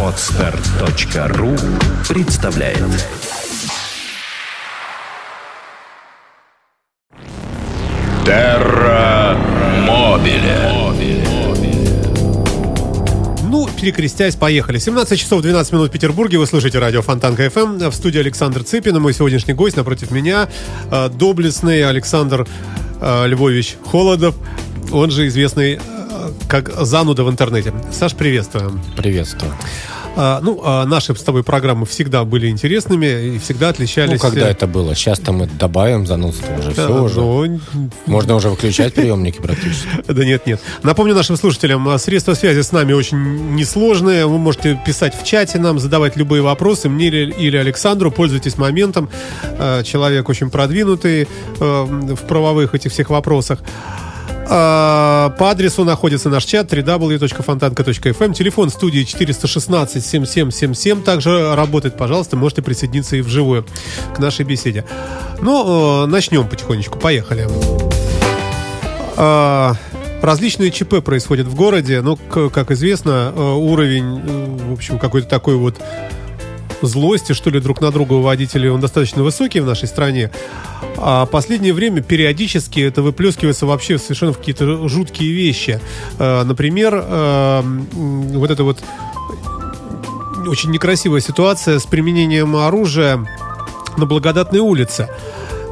Отстар.ру представляет Терра Мобиле Ну, перекрестясь, поехали. 17 часов 12 минут в Петербурге. Вы слушаете радио Фонтанка ФМ. В студии Александр Цыпин. Мой сегодняшний гость напротив меня э, доблестный Александр э, Львович Холодов. Он же известный как зануда в интернете. Саш, приветствуем. Приветствую. А, ну, а наши с тобой программы всегда были интересными и всегда отличались... Ну, когда это было? Сейчас-то мы добавим занудство уже. Да, все уже. ну, Можно уже выключать приемники практически. Да нет, нет. Напомню нашим слушателям, а, средства связи с нами очень несложные. Вы можете писать в чате нам, задавать любые вопросы мне или, Александру. Пользуйтесь моментом. Человек очень продвинутый а, в правовых этих всех вопросах. А, По адресу находится наш чат www.fontanka.fm. Телефон студии 416-7777 также работает. Пожалуйста, можете присоединиться и вживую к нашей беседе. Ну, э, начнем потихонечку. Поехали. А, Различные ЧП происходят в городе, но, к- как известно, э, уровень, э, в общем, какой-то такой вот злости, что ли, друг на друга у водителей, он достаточно высокий в нашей стране. А последнее время периодически это выплескивается вообще совершенно в какие-то жуткие вещи. Э, Например, э, вот это вот очень некрасивая ситуация с применением оружия на Благодатной улице.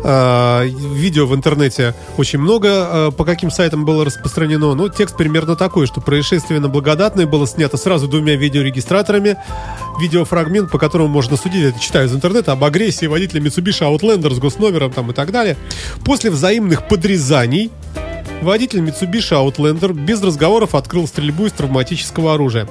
Э, Видео в интернете очень много э, по каким сайтам было распространено. Но текст примерно такой, что происшествие на Благодатной было снято сразу двумя видеорегистраторами. Видеофрагмент, по которому можно судить, это читаю из интернета, об агрессии водителя Mitsubishi Outlander с госномером там и так далее. После взаимных подрезаний Водитель Mitsubishi Outlander без разговоров открыл стрельбу из травматического оружия.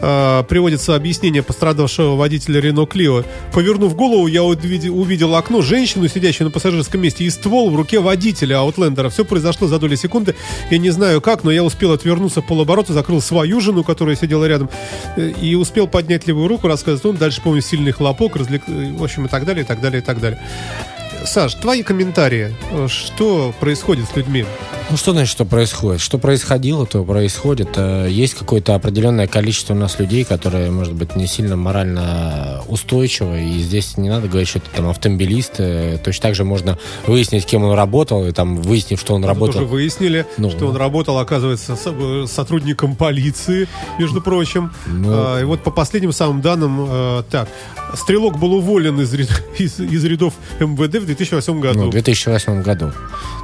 Э, приводится объяснение пострадавшего водителя Renault Clio. Повернув голову, я увидел, окно, женщину, сидящую на пассажирском месте, и ствол в руке водителя Outlander. Все произошло за доли секунды. Я не знаю как, но я успел отвернуться полоборота, закрыл свою жену, которая сидела рядом, э, и успел поднять левую руку, рассказывает он. Дальше, помню, сильный хлопок, развлек... э, в общем, и так далее, и так далее, и так далее. Саш, твои комментарии. Э, Что происходит с людьми? Ну, что значит, что происходит? Что происходило, то происходит. Э, Есть какое-то определенное количество у нас людей, которые, может быть, не сильно морально устойчивы. И здесь не надо говорить, что это там автомобилист. Точно так же можно выяснить, кем он работал, и там выяснив, что он Мы работал. тоже выяснили, Ну. что он работал, оказывается, э, сотрудником полиции, между прочим. Ну. А, и вот по последним самым данным, э, так, стрелок был уволен из, из, из рядов МВД в 2008 Ну, году. в 2008 году.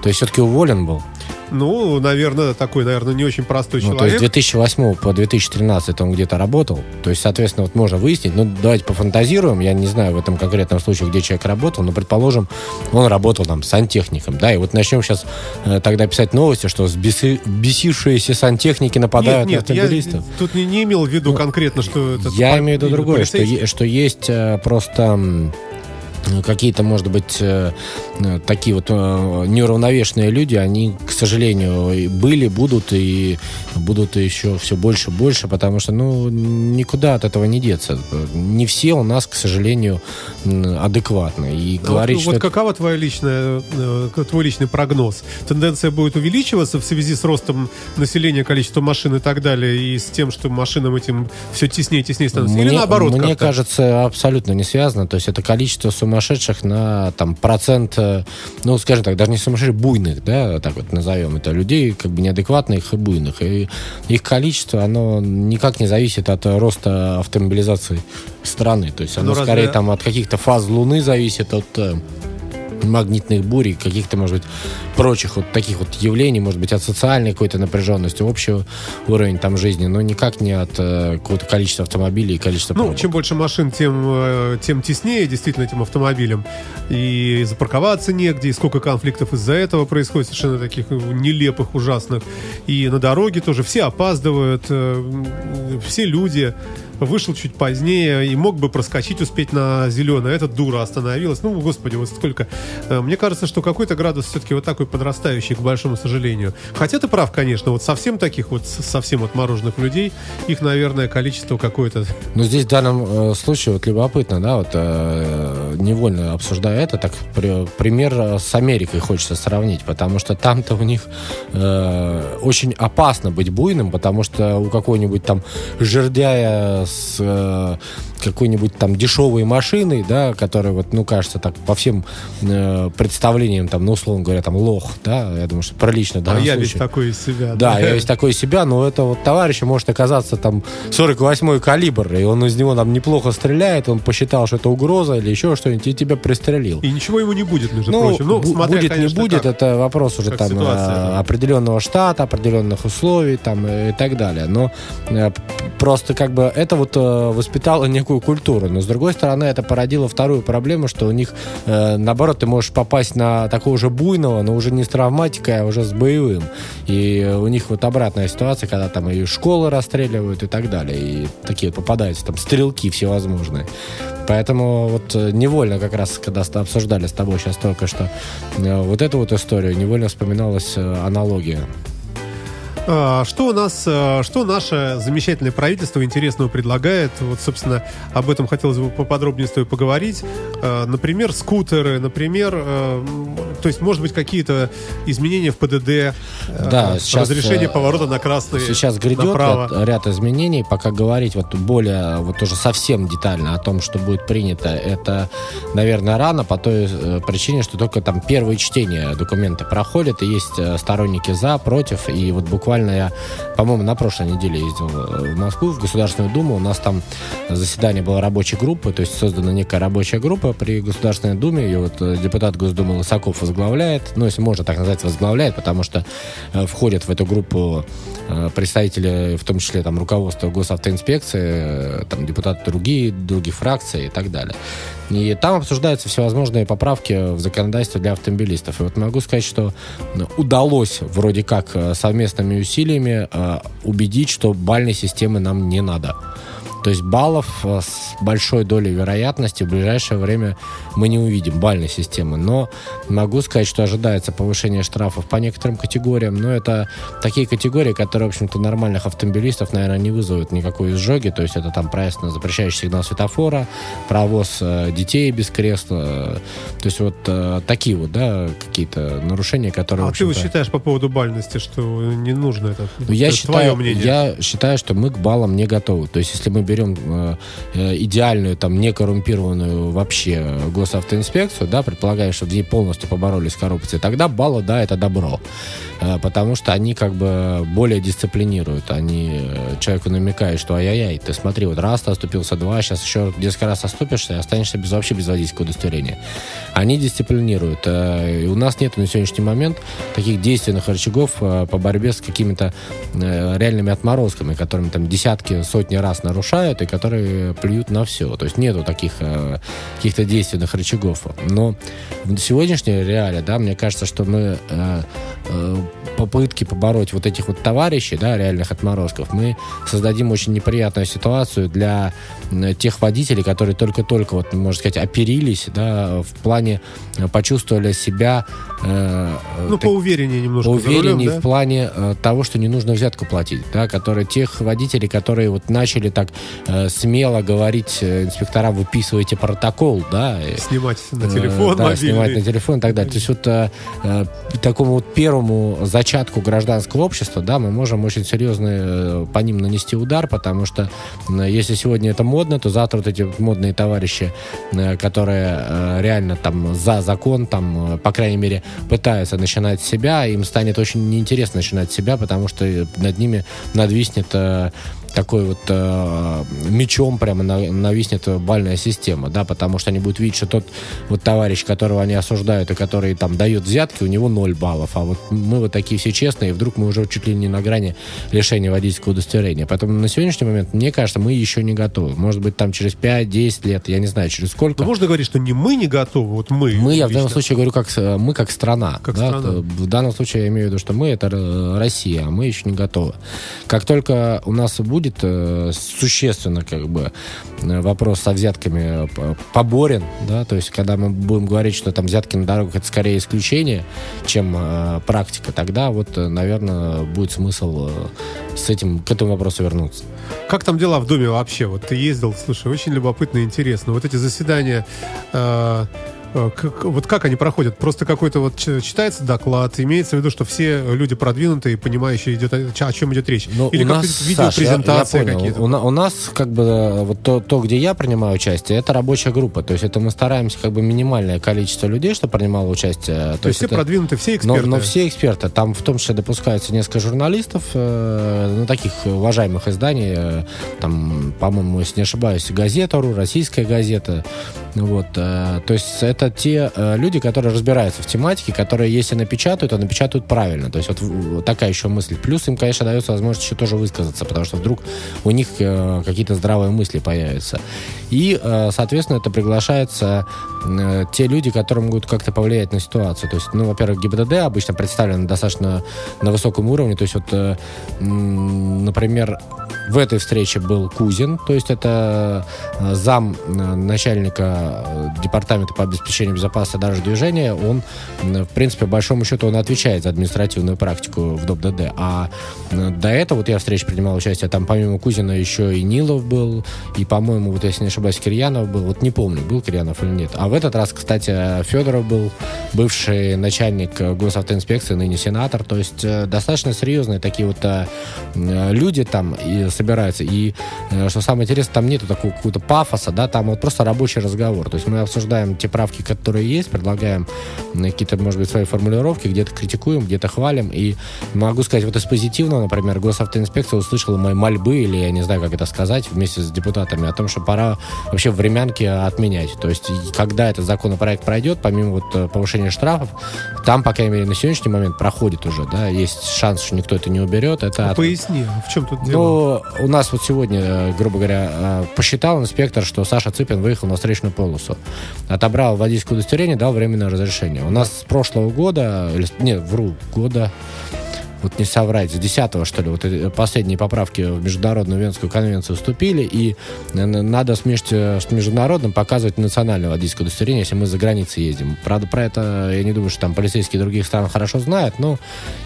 То есть все-таки уволен был. Ну, наверное, такой, наверное, не очень простой Ну, то есть человек. с 2008 по 2013 он где-то работал. То есть, соответственно, вот можно выяснить. Ну, давайте пофантазируем. Я не знаю в этом конкретном случае, где человек работал, но, предположим, он работал там сантехником, да, и вот начнем сейчас э, тогда писать новости, что сбеси- бесившиеся сантехники нападают нет, на нет, я автомобилистов. тут не, не имел в виду конкретно, что это... Ну, Я имею в виду другое, что, что есть э, просто какие-то, может быть, э, э, такие вот э, неуравновешенные люди, они, к сожалению, были, будут и будут еще все больше и больше, потому что, ну, никуда от этого не деться. Не все у нас, к сожалению, адекватны. И А говорить, вот, что вот это- какова твоя личная, твой личный прогноз? Тенденция будет увеличиваться в связи с ростом населения, количества машин и так далее, и с тем, что машинам этим все теснее и теснее становится? Или наоборот мне кажется, абсолютно не связано. То есть это количество сумасшедших на там процент, э, ну, скажем так, даже не сумасшедших, буйных, да, так вот назовем это, людей как бы неадекватных и буйных. И их количество, оно никак не зависит от роста автомобилизации страны. То есть оно Ну, разве- скорее там от каких-то фаз Луны зависит, от э, магнитных бурь и каких-то, может быть, прочих вот таких вот явлений, может быть, от социальной какой-то напряженности, общего уровень там жизни, но никак не от э, какого-то количества автомобилей и количества Ну, пробок. чем больше машин, тем, э, тем теснее действительно этим автомобилем. И запарковаться негде, и сколько конфликтов из-за этого происходит, совершенно таких э, нелепых, ужасных. И на дороге тоже все опаздывают, э, все люди вышел чуть позднее и мог бы проскочить, успеть на зеленое. Этот дура остановилась. Ну, господи, вот сколько. Э, мне кажется, что какой-то градус все-таки вот такой подрастающий, к большому сожалению. Хотя ты прав, конечно, вот совсем таких вот, совсем отмороженных людей, их, наверное, количество какое-то. Ну, здесь в данном э, случае вот любопытно, да, вот э, невольно обсуждая это, так при, пример с Америкой хочется сравнить, потому что там-то у них э, очень опасно быть буйным, потому что у какой-нибудь там жердяя с э, какой-нибудь там дешевой машиной, да, которая вот, ну, кажется, так по всем э, представлениям, там, ну, условно говоря, там, лох, да, я думаю, что прилично, да. А я весь такой из себя. Да, да, я весь такой из себя, но это вот товарищ может оказаться там 48-й калибр, и он из него там неплохо стреляет, он посчитал, что это угроза или еще что-нибудь, и тебя пристрелил. И ничего ему не будет, между ну, прочим. Ну, смотря, будет, конечно, не будет, как, это вопрос уже там ситуация, э, да. определенного штата, определенных условий там и так далее. Но э, просто как бы это вот э, воспитало некую культуру. Но с другой стороны, это породило вторую проблему, что у них, э, наоборот, ты можешь попасть на такого же буйного, но уже не с травматикой, а уже с боевым. И у них вот обратная ситуация, когда там и школы расстреливают и так далее. И такие попадаются там стрелки всевозможные. Поэтому вот невольно как раз, когда обсуждали с тобой сейчас только что вот эту вот историю, невольно вспоминалась аналогия. А, что у нас, а, что наше замечательное правительство интересного предлагает? Вот, собственно, об этом хотелось бы поподробнее с тобой поговорить. А, например, скутеры, например, то есть, может быть, какие-то изменения в ПДД, да, сейчас, разрешение поворота на красный Сейчас грядет направо. ряд изменений. Пока говорить вот более, вот уже совсем детально о том, что будет принято, это, наверное, рано по той э, причине, что только там первые чтения документа проходят, и есть э, сторонники за, против, и вот буквально буквально я, по-моему, на прошлой неделе ездил э, в Москву, в Государственную Думу. У нас там заседание было рабочей группы, то есть создана некая рабочая группа при Государственной Думе. Ее вот э, депутат Госдумы Лысаков возглавляет. Ну, если можно так назвать, возглавляет, потому что э, входят в эту группу представители, в том числе там руководства госавтоинспекции, там депутаты другие, других фракций и так далее. И там обсуждаются всевозможные поправки в законодательство для автомобилистов. И вот могу сказать, что удалось вроде как совместными усилиями э, убедить, что бальной системы нам не надо. То есть баллов э, с большой долей вероятности в ближайшее время мы не увидим бальной системы. Но могу сказать, что ожидается повышение штрафов по некоторым категориям. Но это такие категории, которые, в общем-то, нормальных автомобилистов, наверное, не вызовут никакой изжоги. То есть это там проезд на запрещающий сигнал светофора, провоз э, детей без кресла. То есть вот э, такие вот, да, какие-то нарушения, которые... А ты вот считаешь по поводу бальности, что не нужно это? Ну, я это считаю, мнение? Я считаю, что мы к баллам не готовы. То есть если мы берем берем э, э, идеальную, там, некоррумпированную вообще госавтоинспекцию, да, предполагая, что в ней полностью поборолись с тогда баллы, да, это добро. Э, потому что они как бы более дисциплинируют. Они человеку намекают, что ай-яй-яй, ты смотри, вот раз ты оступился, два, сейчас еще несколько раз оступишься и останешься без, вообще без водительского удостоверения. Они дисциплинируют. И у нас нет на сегодняшний момент таких действенных рычагов по борьбе с какими-то реальными отморозками, которыми там десятки, сотни раз нарушают и которые плюют на все. То есть нету таких каких-то действенных рычагов. Но в сегодняшней реалии, да, мне кажется, что мы попытки побороть вот этих вот товарищей, да, реальных отморозков, мы создадим очень неприятную ситуацию для тех водителей, которые только-только, вот, можно сказать, оперились, да, в плане э, почувствовали себя... Э, ну, так, поувереннее немножко. Поувереннее рулем, да? в плане э, того, что не нужно взятку платить, да, которые, тех водителей, которые вот начали так э, смело говорить э, инспекторам, выписывайте протокол, да. Снимать на телефон э, Да, снимать на телефон и так далее. То есть вот э, э, такому вот первому зачатку гражданского общества, да, мы можем очень серьезно э, по ним нанести удар, потому что если сегодня это модно, то завтра вот эти модные товарищи, э, которые э, реально там за закон, там, по крайней мере, пытаются начинать себя, им станет очень неинтересно начинать себя, потому что над ними надвиснет такой вот э, мечом прямо нависнет бальная система, да, потому что они будут видеть, что тот вот товарищ, которого они осуждают и который там дает взятки, у него 0 баллов, а вот мы вот такие все честные, и вдруг мы уже чуть ли не на грани лишения водительского удостоверения. Поэтому на сегодняшний момент, мне кажется, мы еще не готовы. Может быть, там через 5-10 лет, я не знаю, через сколько. Но можно говорить, что не мы не готовы, вот мы. Мы, я в данном случае говорю, как мы как страна. Как да? страна. В данном случае я имею в виду, что мы это Россия, а мы еще не готовы. Как только у нас будет будет э, существенно как бы э, вопрос со взятками поборен, да, то есть когда мы будем говорить, что там взятки на дорогах это скорее исключение, чем э, практика, тогда вот, наверное, будет смысл э, с этим, к этому вопросу вернуться. Как там дела в Доме вообще? Вот ты ездил, слушай, очень любопытно и интересно. Вот эти заседания э, Э, как, вот как они проходят? Просто какой-то вот читается доклад, имеется в виду, что все люди продвинутые, понимающие, идет, о чем идет речь? Но ну, Или как видеопрезентации какие-то? У, у нас как бы э, вот то, то, где я принимаю участие, это рабочая группа. То есть это мы стараемся как бы минимальное количество людей, что принимало участие. То, то есть все это, продвинутые, все эксперты? Но, но все эксперты. Там в том числе допускаются несколько журналистов, э, ну, таких уважаемых изданий. Э, там, по-моему, если не ошибаюсь, газета.ру, российская газета. Вот. Э, то есть это те э, люди, которые разбираются в тематике, которые, если напечатают, то напечатают правильно. То есть вот, такая еще мысль. Плюс им, конечно, дается возможность еще тоже высказаться, потому что вдруг у них э, какие-то здравые мысли появятся. И, соответственно, это приглашается те люди, которые могут как-то повлиять на ситуацию. То есть, ну, во-первых, ГИБДД обычно представлен достаточно на высоком уровне. То есть, вот, например, в этой встрече был Кузин, то есть это зам начальника департамента по обеспечению безопасности дорожного движения. Он, в принципе, по большому счету, он отвечает за административную практику в ДОП-ДД. А до этого, вот я в встрече принимал участие, там помимо Кузина еще и Нилов был, и, по-моему, вот если не ошибаюсь, Кирьянов был. Вот не помню, был Кирьянов или нет. А в этот раз, кстати, Федоров был, бывший начальник госавтоинспекции, ныне сенатор. То есть достаточно серьезные такие вот люди там, и собираются. И э, что самое интересное, там нету такого какого-то пафоса, да, там вот просто рабочий разговор. То есть мы обсуждаем те правки, которые есть, предлагаем какие-то, может быть, свои формулировки, где-то критикуем, где-то хвалим. И могу сказать, вот из позитивного, например, госавтоинспекция услышала мои мольбы, или я не знаю, как это сказать, вместе с депутатами, о том, что пора вообще времянки отменять. То есть, когда этот законопроект пройдет, помимо вот э, повышения штрафов, там, по крайней мере, на сегодняшний момент проходит уже, да, есть шанс, что никто это не уберет. Это а от... Поясни, в чем тут дело? Ну, у нас вот сегодня, э, грубо говоря, э, посчитал инспектор, что Саша Цыпин выехал на встречную полосу. Отобрал водительское удостоверение, дал временное разрешение. У нас с прошлого года, или, нет, вру, года вот не соврать, с 10 что ли, вот последние поправки в Международную Венскую конвенцию вступили, и надо с, с международным показывать национальное водительское удостоверение, если мы за границей ездим. Правда, про это я не думаю, что там полицейские других стран хорошо знают, но,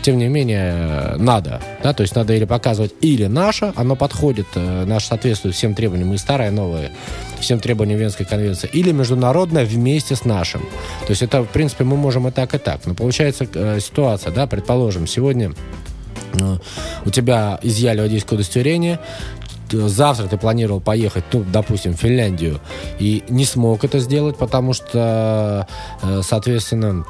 тем не менее, надо. Да? То есть надо или показывать или наше, оно подходит, э, наше соответствует всем требованиям, и старое, и новое, всем требованиям Венской конвенции, или международное вместе с нашим. То есть это, в принципе, мы можем и так, и так. Но получается э, ситуация, да, предположим, сегодня у тебя изъяли водительское удостоверение, завтра ты планировал поехать, ну, допустим, в Финляндию, и не смог это сделать, потому что, э, соответственно,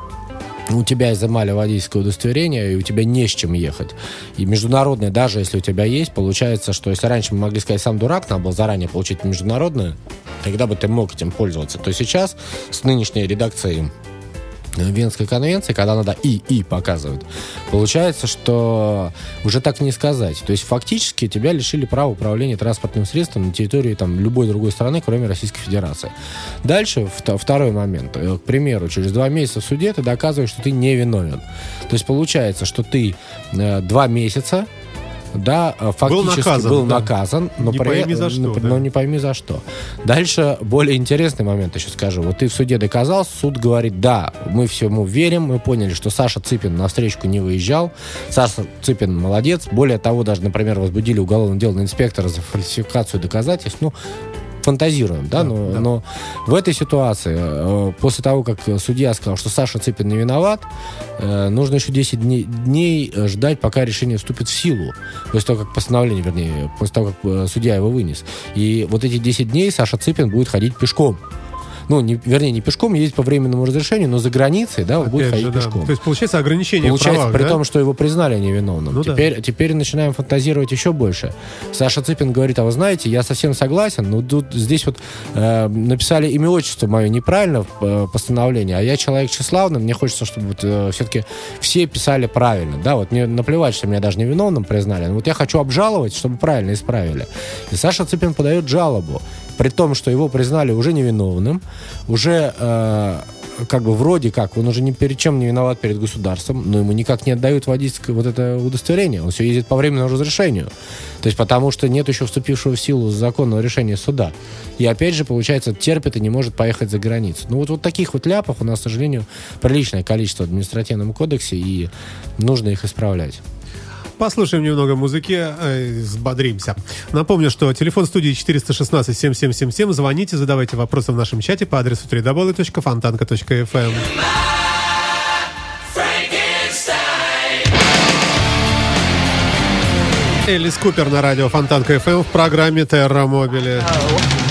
у тебя изымали водительское удостоверение, и у тебя не с чем ехать. И международное, даже если у тебя есть, получается, что если раньше мы могли сказать, сам дурак, надо было заранее получить международное, тогда бы ты мог этим пользоваться, то сейчас с нынешней редакцией Венской конвенции, когда надо и-и показывать, получается, что уже так не сказать. То есть фактически тебя лишили права управления транспортным средством на территории там, любой другой страны, кроме Российской Федерации. Дальше второй момент. Э, к примеру, через два месяца в суде ты доказываешь, что ты не виновен. То есть получается, что ты э, два месяца да, э, фактически был наказан, был да. наказан но, не при, пойми за что, но, да. но не пойми за что. Дальше более интересный момент еще скажу. Вот ты в суде доказал, суд говорит, да, мы всему верим, мы поняли, что Саша Цыпин на встречку не выезжал, Саша Цыпин молодец, более того, даже, например, возбудили уголовное дело на инспектора за фальсификацию доказательств, ну, фантазируем, да, да, но, да. но в этой ситуации, э, после того, как судья сказал, что Саша Цыпин не виноват, э, нужно еще 10 дней, дней ждать, пока решение вступит в силу. После того, как постановление, вернее, после того, как э, судья его вынес. И вот эти 10 дней Саша Цыпин будет ходить пешком ну, не, вернее, не пешком, ездить по временному разрешению, но за границей, да, он будет ходить же, пешком. То есть, получается, ограничение Получается, правах, при да? том, что его признали невиновным. Ну, теперь, да. теперь начинаем фантазировать еще больше. Саша Цыпин говорит, а вы знаете, я совсем согласен, но тут здесь вот э, написали имя отчество мое неправильно в э, постановлении, а я человек тщеславный, мне хочется, чтобы вот, э, все-таки все писали правильно, да, вот мне наплевать, что меня даже невиновным признали, но вот я хочу обжаловать, чтобы правильно исправили. И Саша Цыпин подает жалобу при том, что его признали уже невиновным, уже э, как бы вроде как, он уже ни перед чем не виноват перед государством, но ему никак не отдают водительское вот это удостоверение. Он все ездит по временному разрешению. То есть потому что нет еще вступившего в силу законного решения суда. И опять же, получается, терпит и не может поехать за границу. Ну вот, вот таких вот ляпов у нас, к сожалению, приличное количество в административном кодексе, и нужно их исправлять. Послушаем немного музыки, э. Напомню, что телефон студии 416-7777. Звоните, задавайте вопросы в нашем чате по адресу www.fontanka.fm. Элис Купер на радио Фонтанка FM в программе Терра Мобили. Терра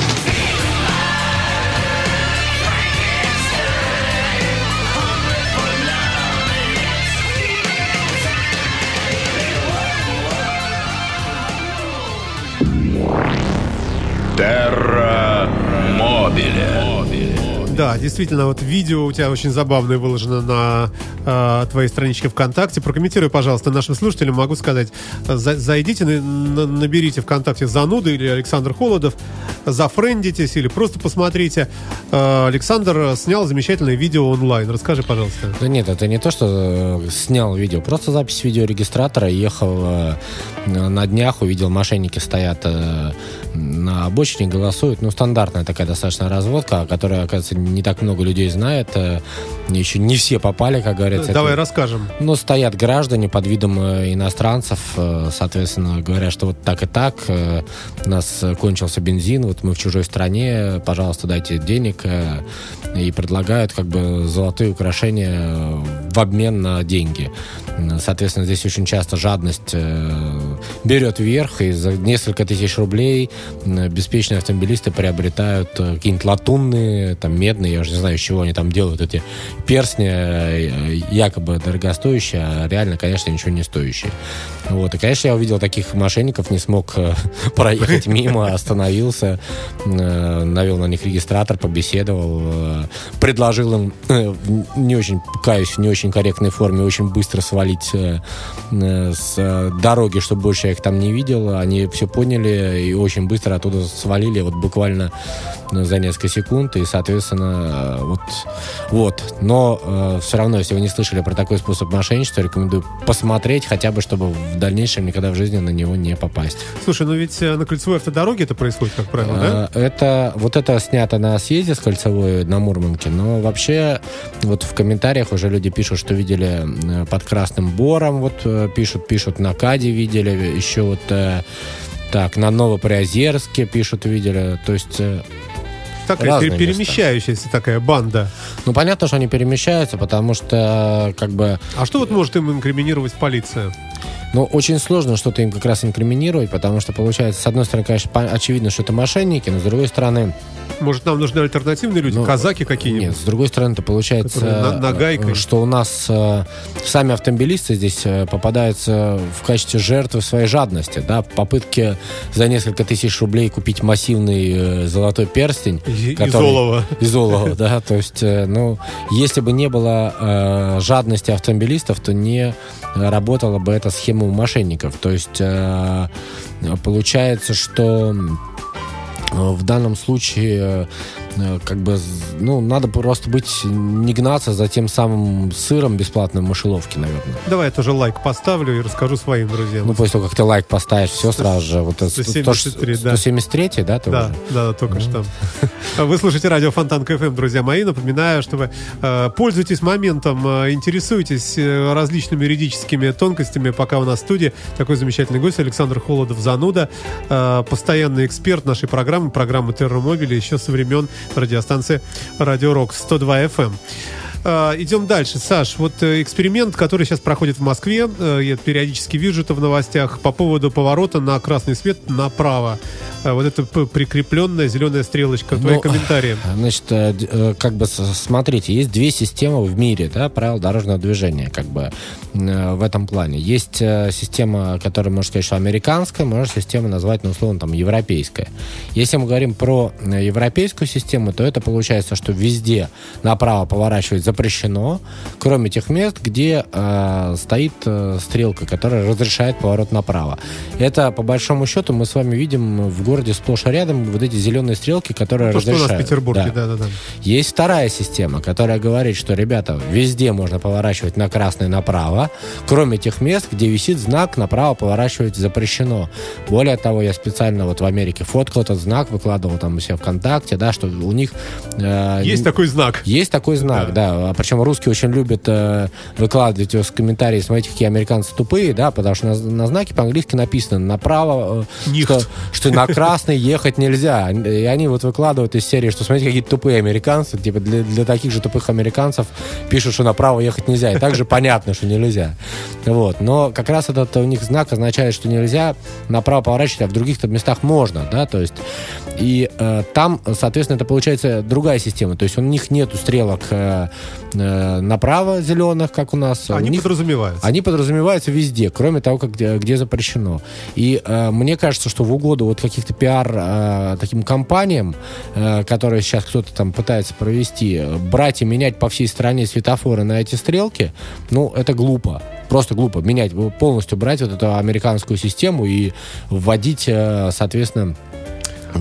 Да, действительно, вот видео у тебя очень забавное выложено на э, твоей страничке ВКонтакте. Прокомментируй, пожалуйста, нашим слушателям. Могу сказать, за, зайдите, на, на, наберите ВКонтакте Зануда или Александр Холодов, зафрендитесь или просто посмотрите. Э, Александр снял замечательное видео онлайн. Расскажи, пожалуйста. Да нет, это не то, что э, снял видео, просто запись видеорегистратора. Ехал э, на днях, увидел, мошенники стоят э, на обочине, голосуют. Ну, стандартная такая достаточно разводка, которая, оказывается, не так много людей знает. э, Еще не все попали, как говорится. Давай Это- расскажем. Ну, стоят граждане под видом э, иностранцев, э, соответственно, говорят, что вот так и так, у нас кончился бензин, вот мы в чужой стране, пожалуйста, дайте денег, и предлагают как бы золотые украшения обмен на деньги. Соответственно, здесь очень часто жадность э, берет вверх, и за несколько тысяч рублей беспечные автомобилисты приобретают э, какие-нибудь латунные, там, медные, я уже не знаю, из чего они там делают эти перстни, э, якобы дорогостоящие, а реально, конечно, ничего не стоящие. Вот. И, конечно, я увидел таких мошенников, не смог э, проехать мимо, остановился, э, навел на них регистратор, побеседовал, э, предложил им э, не очень, каюсь, в не очень корректной форме, очень быстро свалить э, э, с э, дороги, чтобы больше я их там не видел. Они все поняли и очень быстро оттуда свалили, вот буквально э, за несколько секунд, и, соответственно, э, вот, вот. Но все равно, если вы не слышали про такой способ мошенничества, рекомендую посмотреть, хотя бы, чтобы в дальнейшем никогда в жизни на него не попасть. Слушай, ну ведь э, на кольцевой автодороге это происходит, как правило, да? Э, Это вот это снято на съезде с кольцевой на Мурманке, но вообще вот в комментариях уже люди пишут, что видели э, под Красным Бором, вот э, пишут, пишут на Каде видели, еще вот так на Новоприозерске пишут видели, то есть Такая разные пер- перемещающаяся такая банда. ну понятно, что они перемещаются, потому что как бы А что вот может им инкриминировать полиция? Ну, очень сложно что-то им как раз инкриминировать, потому что, получается, с одной стороны, конечно, очевидно, что это мошенники, но с другой стороны, Может, нам нужны альтернативные люди, Ну, казаки какие-нибудь? Нет, с другой стороны, то получается, на- нагайкой. э, что у нас э, сами автомобилисты здесь э, попадаются в качестве жертвы своей жадности, да, в попытке за несколько тысяч рублей купить массивный э, золотой перстень. И- который- Изолова. Изолова, да, то есть, э, ну, если бы не было э, жадности автомобилистов, то не работала бы эта схема у мошенников. То есть, э, получается, что э, в данном случае э, как бы, ну, надо просто быть, не гнаться за тем самым сыром бесплатным в мышеловке, наверное. Давай я тоже лайк поставлю и расскажу своим друзьям. Ну, после того, как ты лайк поставишь, все сразу же. Вот это 173, да. 173, да, ты Да, уже? да, только что. Вы слушаете радио Фонтан КФМ, друзья мои. Напоминаю, что вы э, пользуйтесь моментом, э, интересуйтесь э, различными юридическими тонкостями, пока у нас в студии такой замечательный гость Александр Холодов Зануда, э, постоянный эксперт нашей программы, программы Терромобили, еще со времен радиостанции Радио Рок 102 FM. Э, Идем дальше. Саш, вот э, эксперимент, который сейчас проходит в Москве, э, я периодически вижу это в новостях, по поводу поворота на красный свет направо. Э, Вот это прикрепленная зеленая стрелочка. Твои Ну, комментарии. Значит, э, как бы смотрите, есть две системы в мире, да, правил дорожного движения, как бы э, в этом плане. Есть э, система, которая, можно сказать, что американская, можно систему назвать, ну, условно, там, европейская. Если мы говорим про европейскую систему, то это получается, что везде направо поворачивать запрещено, кроме тех мест, где э, стоит э, стрелка, которая разрешает поворот направо. Это, по большому счету, мы с вами видим в городе сплошь и рядом вот эти зеленые стрелки, которые То, что у разрешают. нас в Петербурге, Да. да-да-да. Есть вторая система, которая говорит, что, ребята, везде можно поворачивать на красный направо, кроме тех мест, где висит знак «направо поворачивать запрещено». Более того, я специально вот в Америке фоткал этот знак, выкладывал там у себя ВКонтакте, да, что у них... э, Есть такой знак. есть такой знак, да. А Причем русские очень любят э, выкладывать с комментарии, смотрите, какие американцы тупые, да, потому что на, на знаке по-английски написано направо, э, что, что на красный ехать нельзя. И они вот выкладывают из серии, что смотрите, какие тупые американцы, типа для, для таких же тупых американцев пишут, что направо ехать нельзя. И также понятно, что нельзя. Вот. Но как раз этот у них знак означает, что нельзя направо поворачивать, а в других-то местах можно, да, то есть и э, там, соответственно, это получается другая система. То есть у них нету стрелок э, направо зеленых, как у нас. Они у них подразумеваются. они подразумеваются везде, кроме того, как, где, где запрещено. И э, мне кажется, что в угоду вот каких-то пиар э, таким компаниям, э, которые сейчас кто-то там пытается провести, э, брать и менять по всей стране светофоры на эти стрелки, ну, это глупо. Просто глупо менять, полностью брать вот эту американскую систему и вводить, э, соответственно,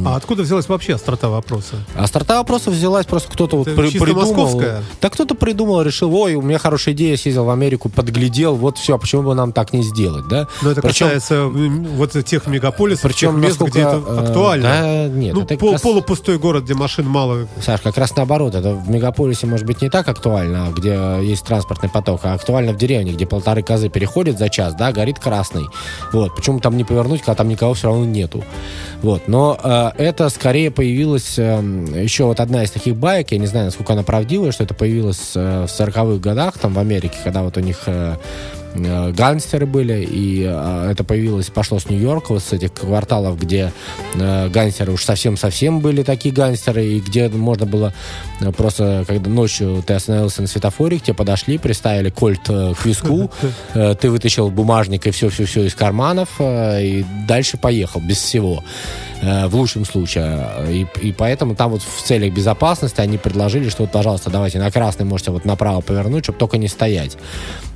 А откуда взялась вообще острота вопроса? а старта вопросов взялась просто кто-то вот при- придумал. московская? Да кто-то придумал, решил, ой, у меня хорошая идея, съездил в Америку, подглядел, вот все, а почему бы нам так не сделать, да? Но это Причем- касается вот тех мегаполисов, Причем тех мест, где это э, актуально. да, нет, ну, это пол- раз- полупустой город, где машин мало. Саш, как раз наоборот, это в мегаполисе может быть не так актуально, где есть транспортный поток, а актуально в деревне, где полторы козы переходят за час, да, горит красный. Вот, почему там не повернуть, когда там никого все равно нету. Вот, но э, это скорее появилось э, еще вот одна из таких баек, я не знаю, насколько она правдивая, что это появилось э, в 40-х годах там в Америке, когда вот у них э, э, гангстеры были, и это появилось, пошло с Нью-Йорка, вот с этих кварталов, где э, гангстеры уж совсем-совсем были такие гангстеры, и где можно было э, просто, когда ночью ты остановился на светофоре, к тебе подошли, приставили кольт э, к виску, э, ты вытащил бумажник и все-все-все из карманов, э, и дальше поехал, без всего, э, в лучшем случае. И, и поэтому там вот в целях безопасности они предложили, что вот, пожалуйста, давайте на красный можете вот направо повернуть, чтобы только не стоять.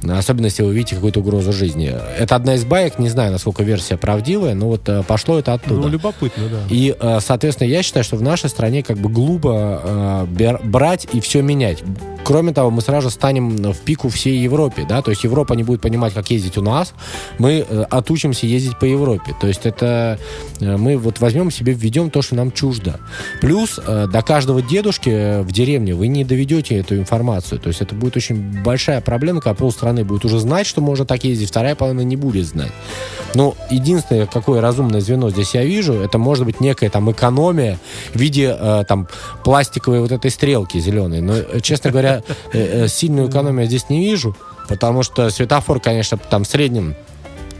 Особенно, если вы видите какую-то угрозу жизни. Это одна из баек, не знаю, насколько версия правдивая, но вот пошло это оттуда. Ну, любопытно, да. И, э, соответственно, я считаю, что в нашей стране как бы глупо э, брать и все менять. Кроме того, мы сразу станем в пику всей Европе, да, то есть Европа не будет понимать, как ездить у нас, мы э, отучимся ездить по Европе. То есть это мы вот возьмем себе, введем то, что нам чуждо. Плюс до каждого дедушки в деревне вы не доведете эту информацию. То есть это будет очень большая проблема, когда полстраны будет уже знать, что можно так ездить, вторая половина не будет знать. Но единственное, какое разумное звено здесь я вижу, это может быть некая там экономия в виде э, там пластиковой вот этой стрелки зеленой. Но, э, честно говоря, э, сильную экономию я здесь не вижу, потому что светофор, конечно, там в среднем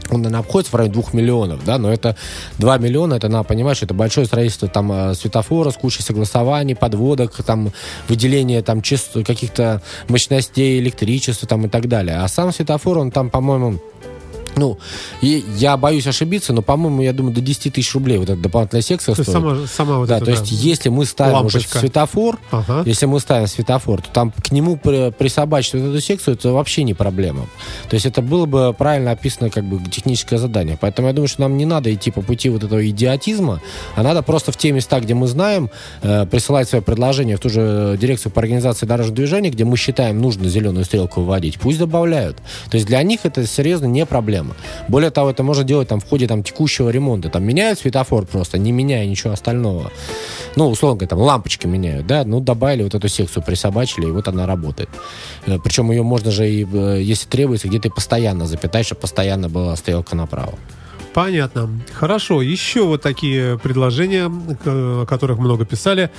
он, наверное, обходится в районе 2 миллионов, да, но это 2 миллиона, это надо понимать, что это большое строительство там светофора с кучей согласований, подводок, там выделение там чис- каких-то мощностей электричества там и так далее. А сам светофор, он там, по-моему, ну, и я боюсь ошибиться, но, по-моему, я думаю, до 10 тысяч рублей вот эта дополнительная секция То стоит. сама, сама вот да, эта, то есть если мы ставим уже Лампочка. светофор, Ага. если мы ставим светофор, то там к нему при- присобачить вот эту секцию, это вообще не проблема. То есть это было бы правильно описано как бы техническое задание. Поэтому я думаю, что нам не надо идти по пути вот этого идиотизма, а надо просто в те места, где мы знаем, э, присылать свои предложения в ту же дирекцию по организации дорожного движения, где мы считаем нужно зеленую стрелку вводить, пусть добавляют. То есть для них это серьезно не проблема. Более того, это можно делать там в ходе там текущего ремонта. Там меняют светофор просто, не меняя ничего остального. Ну, условно говоря, там лампочки меняют, да, ну, добавили вот эту секцию, присобачили, и вот она работает. Э, Причем ее можно же, и, э, если требуется, где-то постоянно запитать, чтобы постоянно была стрелка направо. Понятно. Хорошо. Еще вот такие предложения, о которых много писали.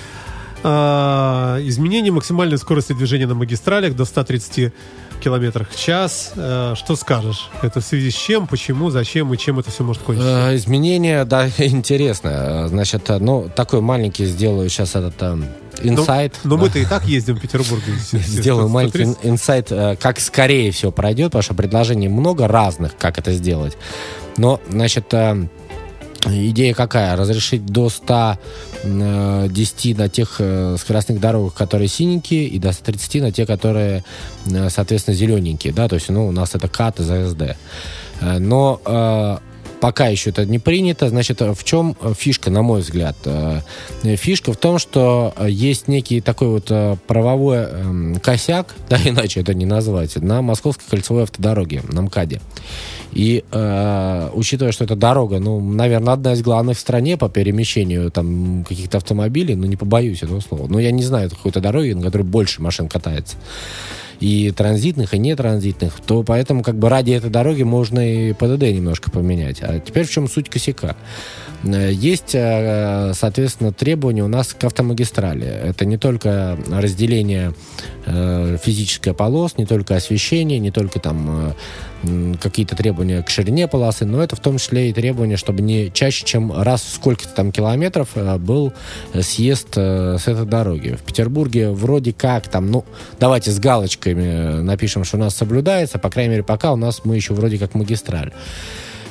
А, изменение максимальной скорости движения на магистралях до 130 километров в час. А, что скажешь? Это в связи с чем, почему, зачем и чем это все может кончиться? Э, Изменения, да, интересно. Значит, ну, такой маленький сделаю сейчас этот э, инсайт. Но мы-то и так ездим в Петербурге. естественно, Сделаю 130. маленький инсайт, э, как скорее все пройдет, потому что предложений много разных, как это сделать. Но, значит, э, идея какая? Разрешить до 110 на тех э, скоростных дорогах, которые синенькие, и до 130 на те, которые, э, соответственно, зелененькие. Да? То есть, ну, у нас это КАТ и ЗСД. Э, Но э, пока еще это не принято. Значит, в чем фишка, на мой взгляд? Фишка в том, что есть некий такой вот правовой эм, косяк, да, иначе это не назвать, на Московской кольцевой автодороге, на МКАДе. И э, учитывая, что эта дорога, ну, наверное, одна из главных в стране по перемещению там каких-то автомобилей, ну, не побоюсь этого слова. Но я не знаю какой-то дороги, на которой больше машин катается и транзитных, и нетранзитных, то поэтому как бы ради этой дороги можно и ПДД немножко поменять. А теперь в чем суть косяка? Э, есть, э, соответственно, требования у нас к автомагистрали. Это не только разделение э, физической полос, не только освещение, не только там какие-то требования к ширине полосы, но это в том числе и требования, чтобы не чаще, чем раз в сколько-то там километров был съезд с этой дороги. В Петербурге вроде как там, ну, давайте с галочками напишем, что у нас соблюдается, по крайней мере, пока у нас мы еще вроде как магистраль.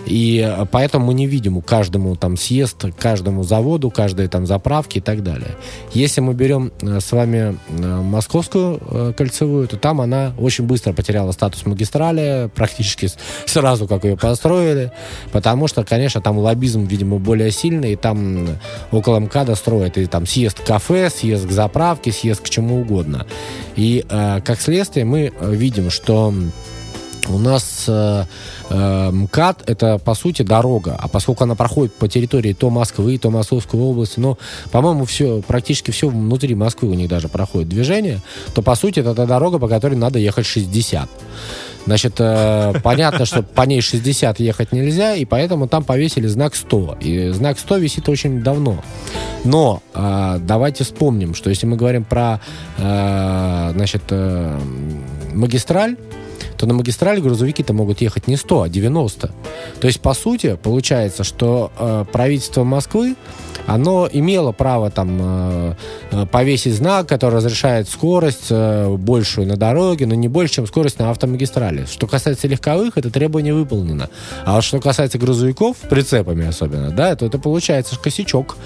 И э, поэтому мы не видим каждому там съезд, каждому заводу, каждой там заправки и так далее. Если мы берем э, с вами э, московскую кольцевую, то там она очень быстро потеряла статус магистрали, практически сразу, как ее построили, потому что, конечно, там лоббизм, видимо, более сильный, и там около МКАДа строят и там съезд к кафе, съезд к заправке, съезд к чему угодно. И как следствие мы видим, что у нас э, э, МКАД это по сути дорога, а поскольку она проходит по территории то Москвы, то Московской области, но, по-моему, все практически все внутри Москвы у них даже проходит движение, то по сути это та дорога, по которой надо ехать 60. Значит, э, понятно, что по ней 60 ехать нельзя, и поэтому там повесили знак 100. И знак 100 висит очень давно. Но э, давайте вспомним, что если мы говорим про э, значит, э, магистраль, то на магистрали грузовики-то могут ехать не 100, а 90. То есть, по сути, получается, что э, правительство Москвы оно имело право там э, э, повесить знак, который разрешает скорость э, большую на дороге, но не больше, чем скорость на автомагистрали. Что касается легковых, это требование выполнено. А вот что касается грузовиков, прицепами особенно, да, то это получается косячок.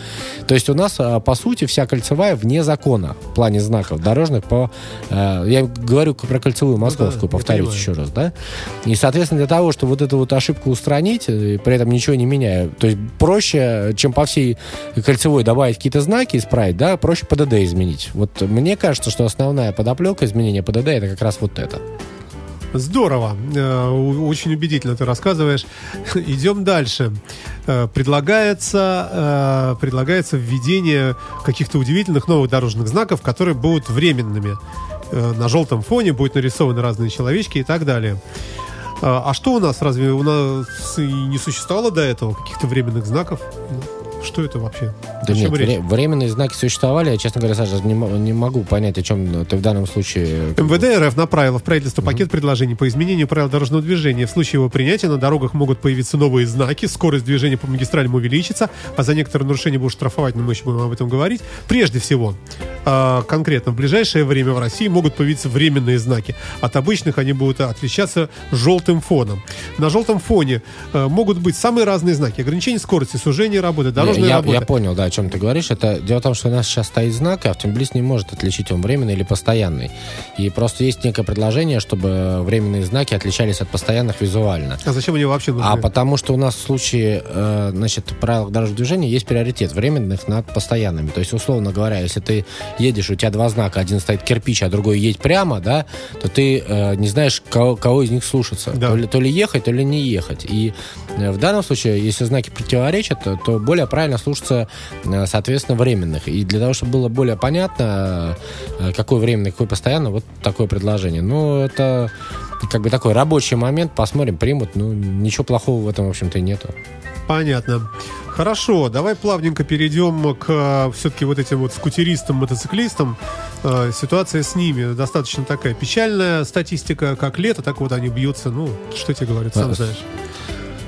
То есть у нас, по сути, вся кольцевая вне закона в плане знаков дорожных по... Я говорю про кольцевую московскую, ну, да, повторюсь еще раз, да. И, соответственно, для того, чтобы вот эту вот ошибку устранить, при этом ничего не меняя, то есть проще, чем по всей кольцевой добавить какие-то знаки, исправить, да, проще ПДД изменить. Вот мне кажется, что основная подоплека изменения ПДД это как раз вот это. Здорово. Э, очень убедительно ты рассказываешь. Идем дальше. Э, предлагается, э, предлагается введение каких-то удивительных новых дорожных знаков, которые будут временными. На желтом фоне будут нарисованы разные человечки и так далее. А что у нас? Разве у нас и не существовало до этого каких-то временных знаков? Что это вообще? Да нет, вре- временные знаки существовали. Я, честно говоря, Саша, не, не могу понять, о чем ты в данном случае... МВД РФ направила в правительство угу. пакет предложений по изменению правил дорожного движения. В случае его принятия на дорогах могут появиться новые знаки, скорость движения по магистралям увеличится, а за некоторые нарушения будут штрафовать, но мы еще будем об этом говорить. Прежде всего, э, конкретно в ближайшее время в России могут появиться временные знаки. От обычных они будут отличаться желтым фоном. На желтом фоне э, могут быть самые разные знаки. Ограничение скорости, сужение работы, дорожная я, работа. Я понял, да, о чем ты говоришь. Это дело в том, что у нас сейчас стоит знак, и автомобилист не может отличить, он временный или постоянный. И просто есть некое предложение, чтобы временные знаки отличались от постоянных визуально. А зачем они вообще нужны? А потому что у нас в случае, э, значит, правил дорожного движения есть приоритет временных над постоянными. То есть, условно говоря, если ты едешь, у тебя два знака, один стоит кирпич, а другой едет прямо, да, то ты э, не знаешь, кого, кого из них слушаться. Да. То, ли, то ли ехать, то ли не ехать. И э, в данном случае, если знаки противоречат, то, то более правильно слушаться, э, соответственно, временных. И для того, чтобы было более понятно, э, какой временный, какой постоянно, вот такое предложение. Ну, это как бы такой рабочий момент, посмотрим, примут. Ну, ничего плохого в этом, в общем-то, и нету. Понятно. Хорошо, давай плавненько перейдем к э, все-таки вот этим вот скутеристам, мотоциклистам. Э, ситуация с ними достаточно такая печальная статистика, как лето, так вот они бьются. Ну, что тебе говорят, сам знаешь.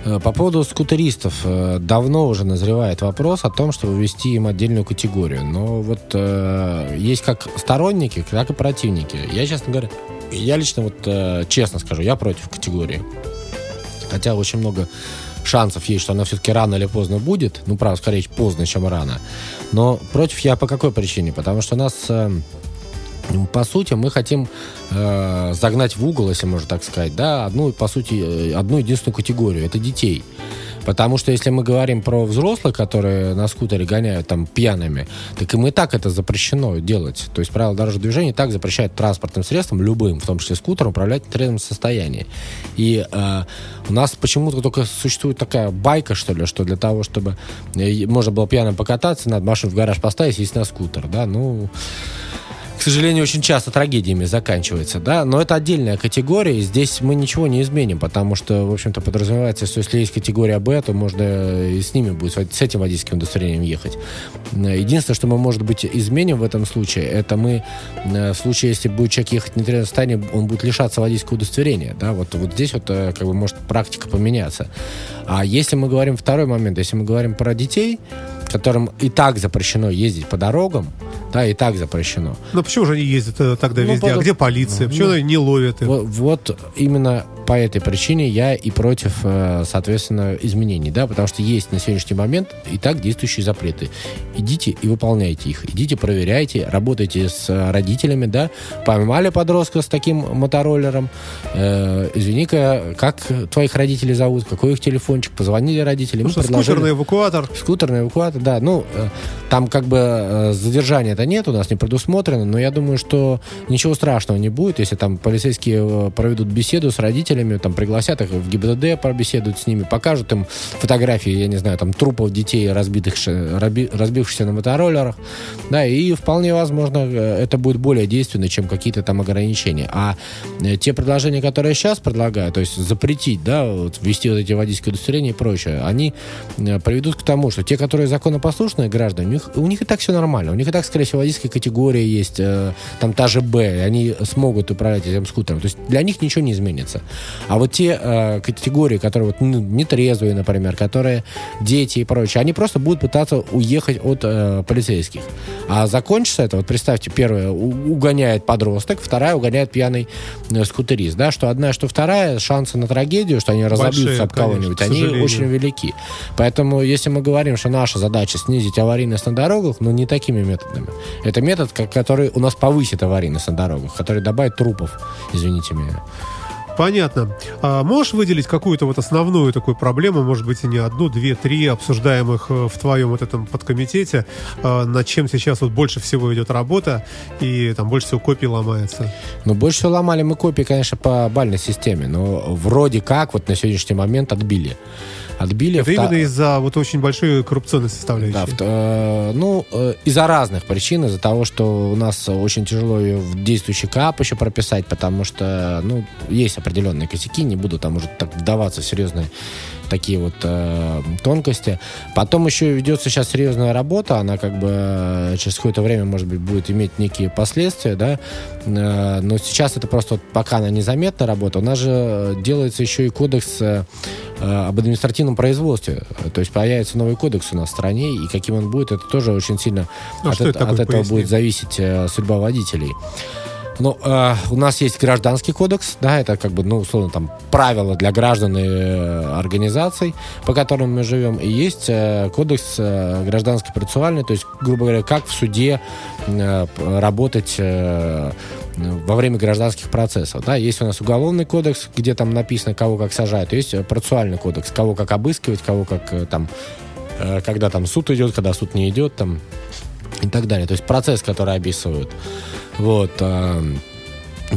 Э, по поводу скутеристов. Э, давно уже назревает вопрос о том, чтобы ввести им отдельную категорию. Но вот э, есть как сторонники, так и противники. Я, честно говоря, я лично вот э, честно скажу, я против категории. Хотя очень много шансов есть, что она все-таки рано или поздно будет. Ну, правда, скорее поздно, чем рано. Но против я по какой причине? Потому что у нас... Э, по сути, мы хотим э, загнать в угол, если можно так сказать, да, одну, по сути, э, одну единственную категорию. Это детей. Потому что если мы говорим про взрослых, которые на скутере гоняют там пьяными, так им и так это запрещено делать. То есть правила дорожного движения так запрещают транспортным средством, любым, в том числе скутером, управлять в трезвом состоянии. И э, у нас почему-то только существует такая байка, что ли, что для того, чтобы э, можно было пьяным покататься, надо машину в гараж поставить сесть на скутер, да, ну к сожалению, очень часто трагедиями заканчивается, да, но это отдельная категория, и здесь мы ничего не изменим, потому что, в общем-то, подразумевается, что если есть категория Б, то можно и с ними будет, с этим водительским удостоверением ехать. Единственное, что мы, может быть, изменим в этом случае, это мы, э, в случае, если будет человек ехать в нетрезвом он будет лишаться водительского удостоверения, да, вот, вот здесь вот, э, как бы, может практика поменяться. А если мы говорим, второй момент, если мы говорим про детей, которым и так запрещено ездить по дорогам, да, и так запрещено. Но почему же они ездят э, тогда ну, везде? По... А где полиция? Ну, почему ну, они не ловят их? Вот, вот именно по этой причине я и против, э, соответственно, изменений, да, потому что есть на сегодняшний момент и так действующие запреты. Идите и выполняйте их. Идите, проверяйте, работайте с родителями, да. Поймали подростка с таким мотороллером. Э, извини-ка, как твоих родителей зовут? Какой их телефончик? Позвонили родителям. Ну, что, скутерный эвакуатор. Скутерный эвакуатор, да. Ну, э, там как бы э, задержания-то нет у нас, не предусмотрено, но я думаю, что ничего страшного не будет, если там полицейские э, проведут беседу с родителями, там, пригласят их в ГИБДД, побеседуют с ними, покажут им фотографии, я не знаю, там, трупов детей, разбитых, разбившихся на мотороллерах, да, и вполне возможно, это будет более действенно, чем какие-то там ограничения. А те предложения, которые сейчас предлагаю, то есть запретить, да, вот, ввести вот эти водительские удостоверения и прочее, они приведут к тому, что те, которые законопослушные граждане, у них, у них и так все нормально, у них и так, скорее всего, водительская категория есть, там та же Б, они смогут управлять этим скутером. То есть для них ничего не изменится. А вот те э, категории, которые вот, ну, нетрезвые, например, которые дети и прочее, они просто будут пытаться уехать от э, полицейских. А закончится это, вот представьте, первая угоняет подросток, вторая угоняет пьяный э, скутерист, да, что одна, что вторая, шансы на трагедию, что они разобьются Большие, об кого-нибудь, они очень велики. Поэтому, если мы говорим, что наша задача снизить аварийность на дорогах, ну, не такими методами. Это метод, который у нас повысит аварийность на дорогах, который добавит трупов, извините меня. Понятно. А можешь выделить какую-то вот основную такую проблему, может быть, и не одну, две, три обсуждаемых э, в твоем вот этом подкомитете, а, над чем сейчас вот больше всего идет работа и там больше всего копий ломается? Ну, больше всего ломали мы копии, конечно, по бальной системе, но вроде как вот на сегодняшний момент отбили отбили. Это именно из-за вот очень большой коррупционной составляющей. Да, э, ну, э, из-за разных причин, из-за того, что у нас очень тяжело ее в действующий КАП еще прописать, потому что, ну, есть определенные косяки, не буду там уже так вдаваться в серьезные такие вот э, тонкости. Потом еще ведется сейчас серьезная работа, она как бы э, через какое-то время, может быть, будет иметь некие последствия, да, э, но сейчас это просто вот пока она незаметная работа. У нас же делается еще и кодекс э, Э, об административном производстве. То есть появится новый кодекс у нас в стране, и каким он будет, это тоже очень сильно а от, это, от этого будет зависеть э, судьба водителей. Ну, э, у нас есть гражданский кодекс, да, это как бы, ну, условно, там, правила для граждан и э, организаций, по которым мы живем, и есть э, кодекс э, гражданский процессуальный, то есть, грубо говоря, как в суде э, работать э, во время гражданских процессов. Да? Есть у нас уголовный кодекс, где там написано, кого как сажают, есть процессуальный кодекс, кого как обыскивать, кого как э, там, э, когда там суд идет, когда суд не идет, там, и так далее. То есть процесс, который описывают. Вот. Эм,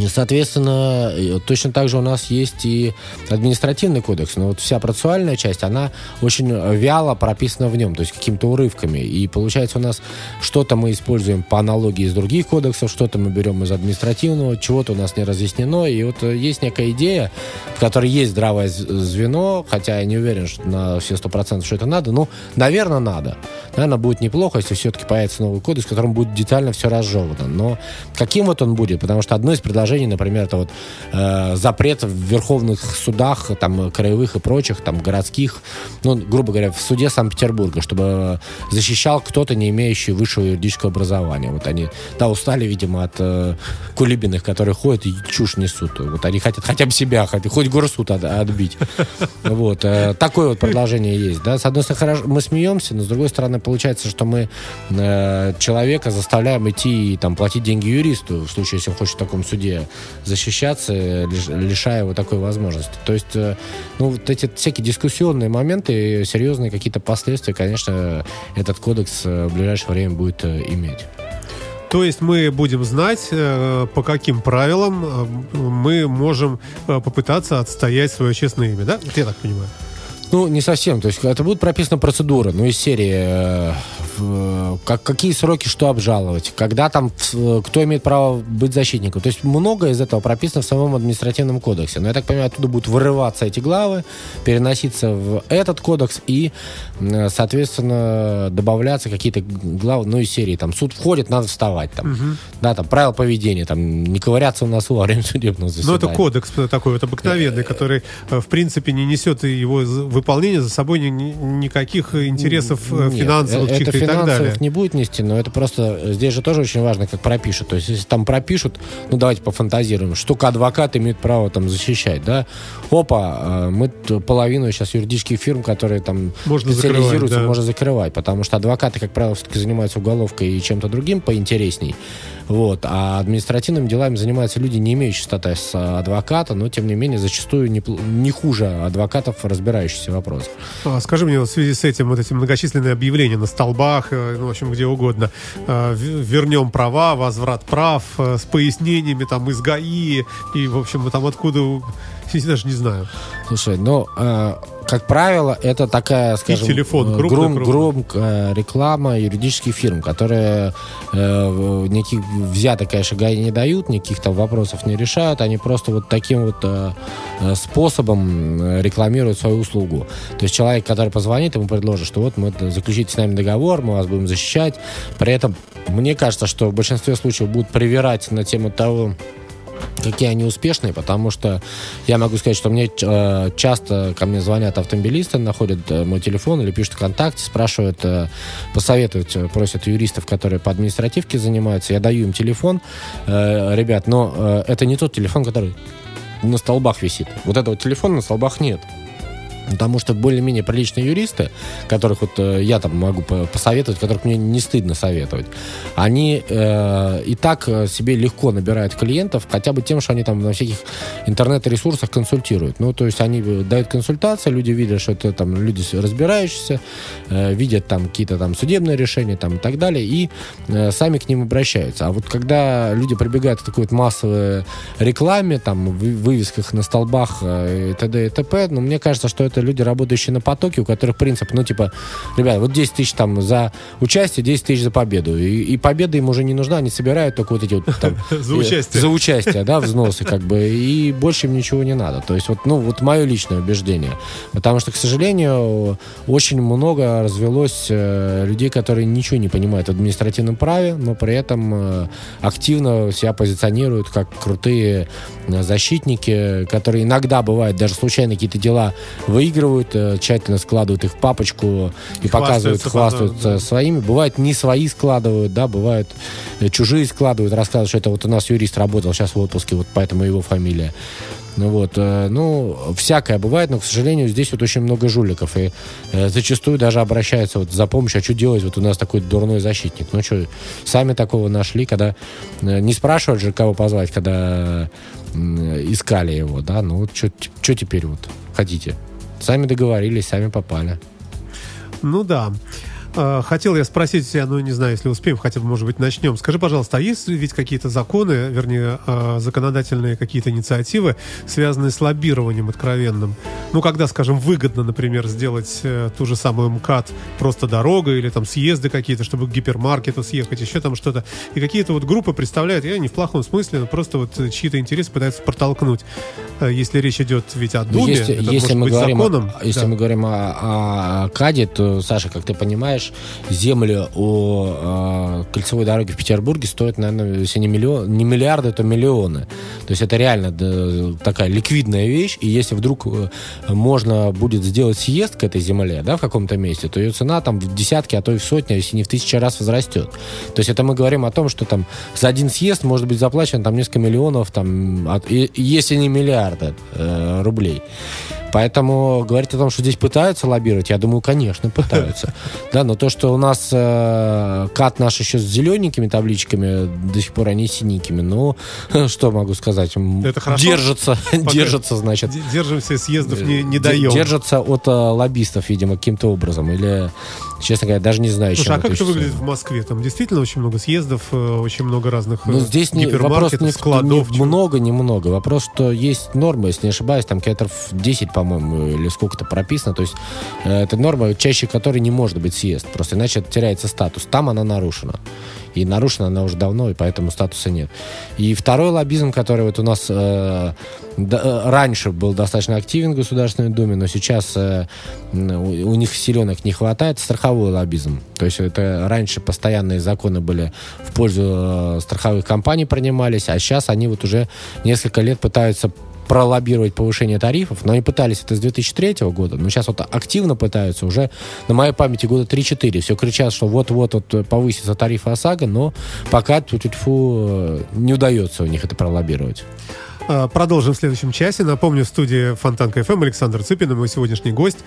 Соответственно, точно так же у нас есть и административный кодекс, но вот вся процессуальная часть, она очень вяло прописана в нем, то есть какими-то урывками. И получается у нас что-то мы используем по аналогии из других кодексов, что-то мы берем из административного, чего-то у нас не разъяснено. И вот есть некая идея, в которой есть здравое звено, хотя я не уверен что на все сто процентов, что это надо, но, наверное, надо. Наверное, будет неплохо, если все-таки появится новый кодекс, в котором будет детально все разжевано. Но каким вот он будет? Потому что одно из предложений предложений, например, это вот э, запрет в верховных судах, там, краевых и прочих, там, городских, ну, грубо говоря, в суде Санкт-Петербурга, чтобы защищал кто-то, не имеющий высшего юридического образования. Вот они, да, устали, видимо, от э, кулибиных, которые ходят и чушь несут. Вот они хотят хотя бы себя, хоть, хоть горсуд от, отбить. Вот. Э, такое вот предложение есть, да. С одной стороны, хорошо, мы смеемся, но с другой стороны, получается, что мы э, человека заставляем идти и там платить деньги юристу, в случае, если он хочет в таком суде защищаться, лиш, лишая его такой возможности. То есть, э, ну, вот эти всякие дискуссионные моменты, серьезные какие-то последствия, конечно, этот кодекс э, в ближайшее время будет э, иметь. То есть мы будем знать, по каким правилам мы можем попытаться отстоять свое честное имя, да? Я так понимаю. Ну, не совсем. То есть это будет прописана процедура, ну, из серии, э, как, какие сроки что обжаловать, когда там, э, кто имеет право быть защитником. То есть много из этого прописано в самом административном кодексе. Но я так понимаю, оттуда будут вырываться эти главы, переноситься в этот кодекс и, э, соответственно, добавляться какие-то главы, ну, из серии, там, суд входит, надо вставать, там, угу. да, там, правила поведения, там, не ковыряться в носу во время судебного заседания. Ну, это кодекс такой вот обыкновенный, который, в принципе, не несет его выполнение за собой ни, ни, никаких интересов э, Нет, финансовых это и так далее. не будет нести, но это просто э, здесь же тоже очень важно, как пропишут. То есть, если там пропишут, ну давайте пофантазируем, что адвокат имеет право там защищать, да? Опа, э, мы половину сейчас юридических фирм, которые там можно специализируются, да. можно закрывать, потому что адвокаты, как правило, все-таки занимаются уголовкой и чем-то другим поинтересней. Вот. А административными делами занимаются люди, не имеющие статуса адвоката, но, тем не менее, зачастую не, не хуже адвокатов, разбирающихся в вопросах. А, скажи мне, в связи с этим, вот эти многочисленные объявления на столбах, э, ну, в общем, где угодно, э, вернем права, возврат прав, э, с пояснениями там из ГАИ, и, в общем, там откуда я даже не знаю. Слушай, ну, э, как правило, это такая, скажем, И телефон, крупно, гром, громкая реклама юридических фирм, которые э, никаких взяток, конечно, ГАИ не дают, никаких там вопросов не решают, они просто вот таким вот э, э способом рекламируют свою услугу. То есть человек, который позвонит, ему предложит, что вот мы заключите с нами договор, мы вас будем защищать. При этом, мне кажется, что в большинстве случаев будут проверять на тему того, какие они успешные, потому что я могу сказать, что мне э, часто ко мне звонят автомобилисты, находят э, мой телефон или пишут ВКонтакте, спрашивают, э, посоветовать, э, просят юристов, которые по административке занимаются. Я даю им телефон, э, ребят, но э, это не тот телефон, который на столбах висит. Вот этого телефона на столбах нет. Потому что более-менее приличные юристы, которых вот э, я там могу посоветовать, которых мне не стыдно советовать, они э, и так э, себе легко набирают клиентов, хотя бы тем, что они там на всяких интернет-ресурсах консультируют. Ну, то есть они э, дают консультации, люди видят, что это там люди разбирающиеся, э, видят там какие-то там судебные решения там и так далее, и э, сами к ним обращаются. А вот когда люди прибегают к такой вот массовой рекламе, там, вывесках на столбах э, и т.д. и т.п., ну, мне кажется, что это люди, работающие на потоке, у которых принцип, ну, типа, ребят, вот 10 тысяч там за участие, 10 тысяч за победу. И, и победа им уже не нужна, они собирают только вот эти вот там... За участие. За участие, да, взносы, как бы, и больше им ничего не надо. То есть, вот, ну, вот мое личное убеждение. Потому что, к сожалению, очень много развелось э, людей, которые ничего не понимают в административном праве, но при этом э, активно себя позиционируют как крутые э, защитники, которые иногда бывают даже случайно какие-то дела выигрывают, выигрывают, э, тщательно складывают их в папочку и, показывают, хвастаются да. своими. Бывает, не свои складывают, да, бывают э, чужие складывают, рассказывают, что это вот у нас юрист работал сейчас в отпуске, вот поэтому его фамилия. Ну вот, э, ну, всякое бывает, но, к сожалению, здесь вот очень много жуликов. И зачастую даже обращаются вот за помощью, а что делать, вот у нас такой дурной защитник. Ну что, сами такого нашли, когда... Не спрашивают же, кого позвать, когда искали его, да, ну вот что теперь вот хотите? Сами договорились, сами попали. Ну да. А, хотел я спросить тебя, ну, не знаю, если успеем, хотя бы, может быть, начнем. Скажи, пожалуйста, а есть ведь какие-то законы, вернее, а, законодательные какие-то инициативы, связанные с лоббированием откровенным? Ну, когда, скажем, выгодно, например, сделать э, ту же самую МКАД просто дорогой или там съезды какие-то, чтобы к гипермаркету съехать, еще там что-то. И какие-то вот группы представляют, я не в плохом смысле, но просто вот чьи-то интересы пытаются протолкнуть. Э, если речь идет ведь о Думе, если, это если может мы быть говорим, законом. Если да. мы говорим о, о КАДе, то, Саша, как ты понимаешь, знаешь, земли у э, кольцевой дороги в Петербурге стоят, наверное, если не, миллион, не миллиарды, то миллионы. То есть это реально да, такая ликвидная вещь, и если вдруг э, можно будет сделать съезд к этой земле, да, в каком-то месте, то ее цена там в десятки, а то и в сотни, а если не в тысячи раз возрастет. То есть это мы говорим о том, что там за один съезд может быть заплачено там несколько миллионов, там, от, и, если не миллиарды э, рублей. Поэтому говорить о том, что здесь пытаются лоббировать, я думаю, конечно, пытаются. Да, но то, что у нас э, кат наш еще с зелененькими табличками, до сих пор они синенькими, ну, что могу сказать? Это хорошо? Держатся, держатся, значит. Держимся, съездов не, не даем. Держатся от э, лоббистов, видимо, каким-то образом. Или, честно говоря, даже не знаю, Слушай, чем а как это выглядит в Москве? Там действительно очень много съездов, э, очень много разных Ну, э, здесь не, вопрос не, складов. не много, немного. Вопрос, что есть норма, если не ошибаюсь, там километров 10, по-моему, или сколько-то прописано. То есть э, это норма, чаще которой не может быть съезд. Просто иначе теряется статус. Там она нарушена. И нарушена она уже давно, и поэтому статуса нет. И второй лоббизм, который вот у нас э, да- э, раньше был достаточно активен в Государственной Думе, но сейчас э, у, у них силенок не хватает, страховой лоббизм. То есть это раньше постоянные законы были в пользу э, страховых компаний принимались, а сейчас они вот уже несколько лет пытаются пролоббировать повышение тарифов, но они пытались это с 2003 года, но сейчас вот активно пытаются уже, на моей памяти, года 3-4. Все кричат, что вот-вот вот повысится тарифы ОСАГО, но пока тьфу-тьфу, не удается у них это пролоббировать. А, Продолжим в следующем часе. Напомню, в студии Фонтанка ФМ Александр Цыпин и мой сегодняшний гость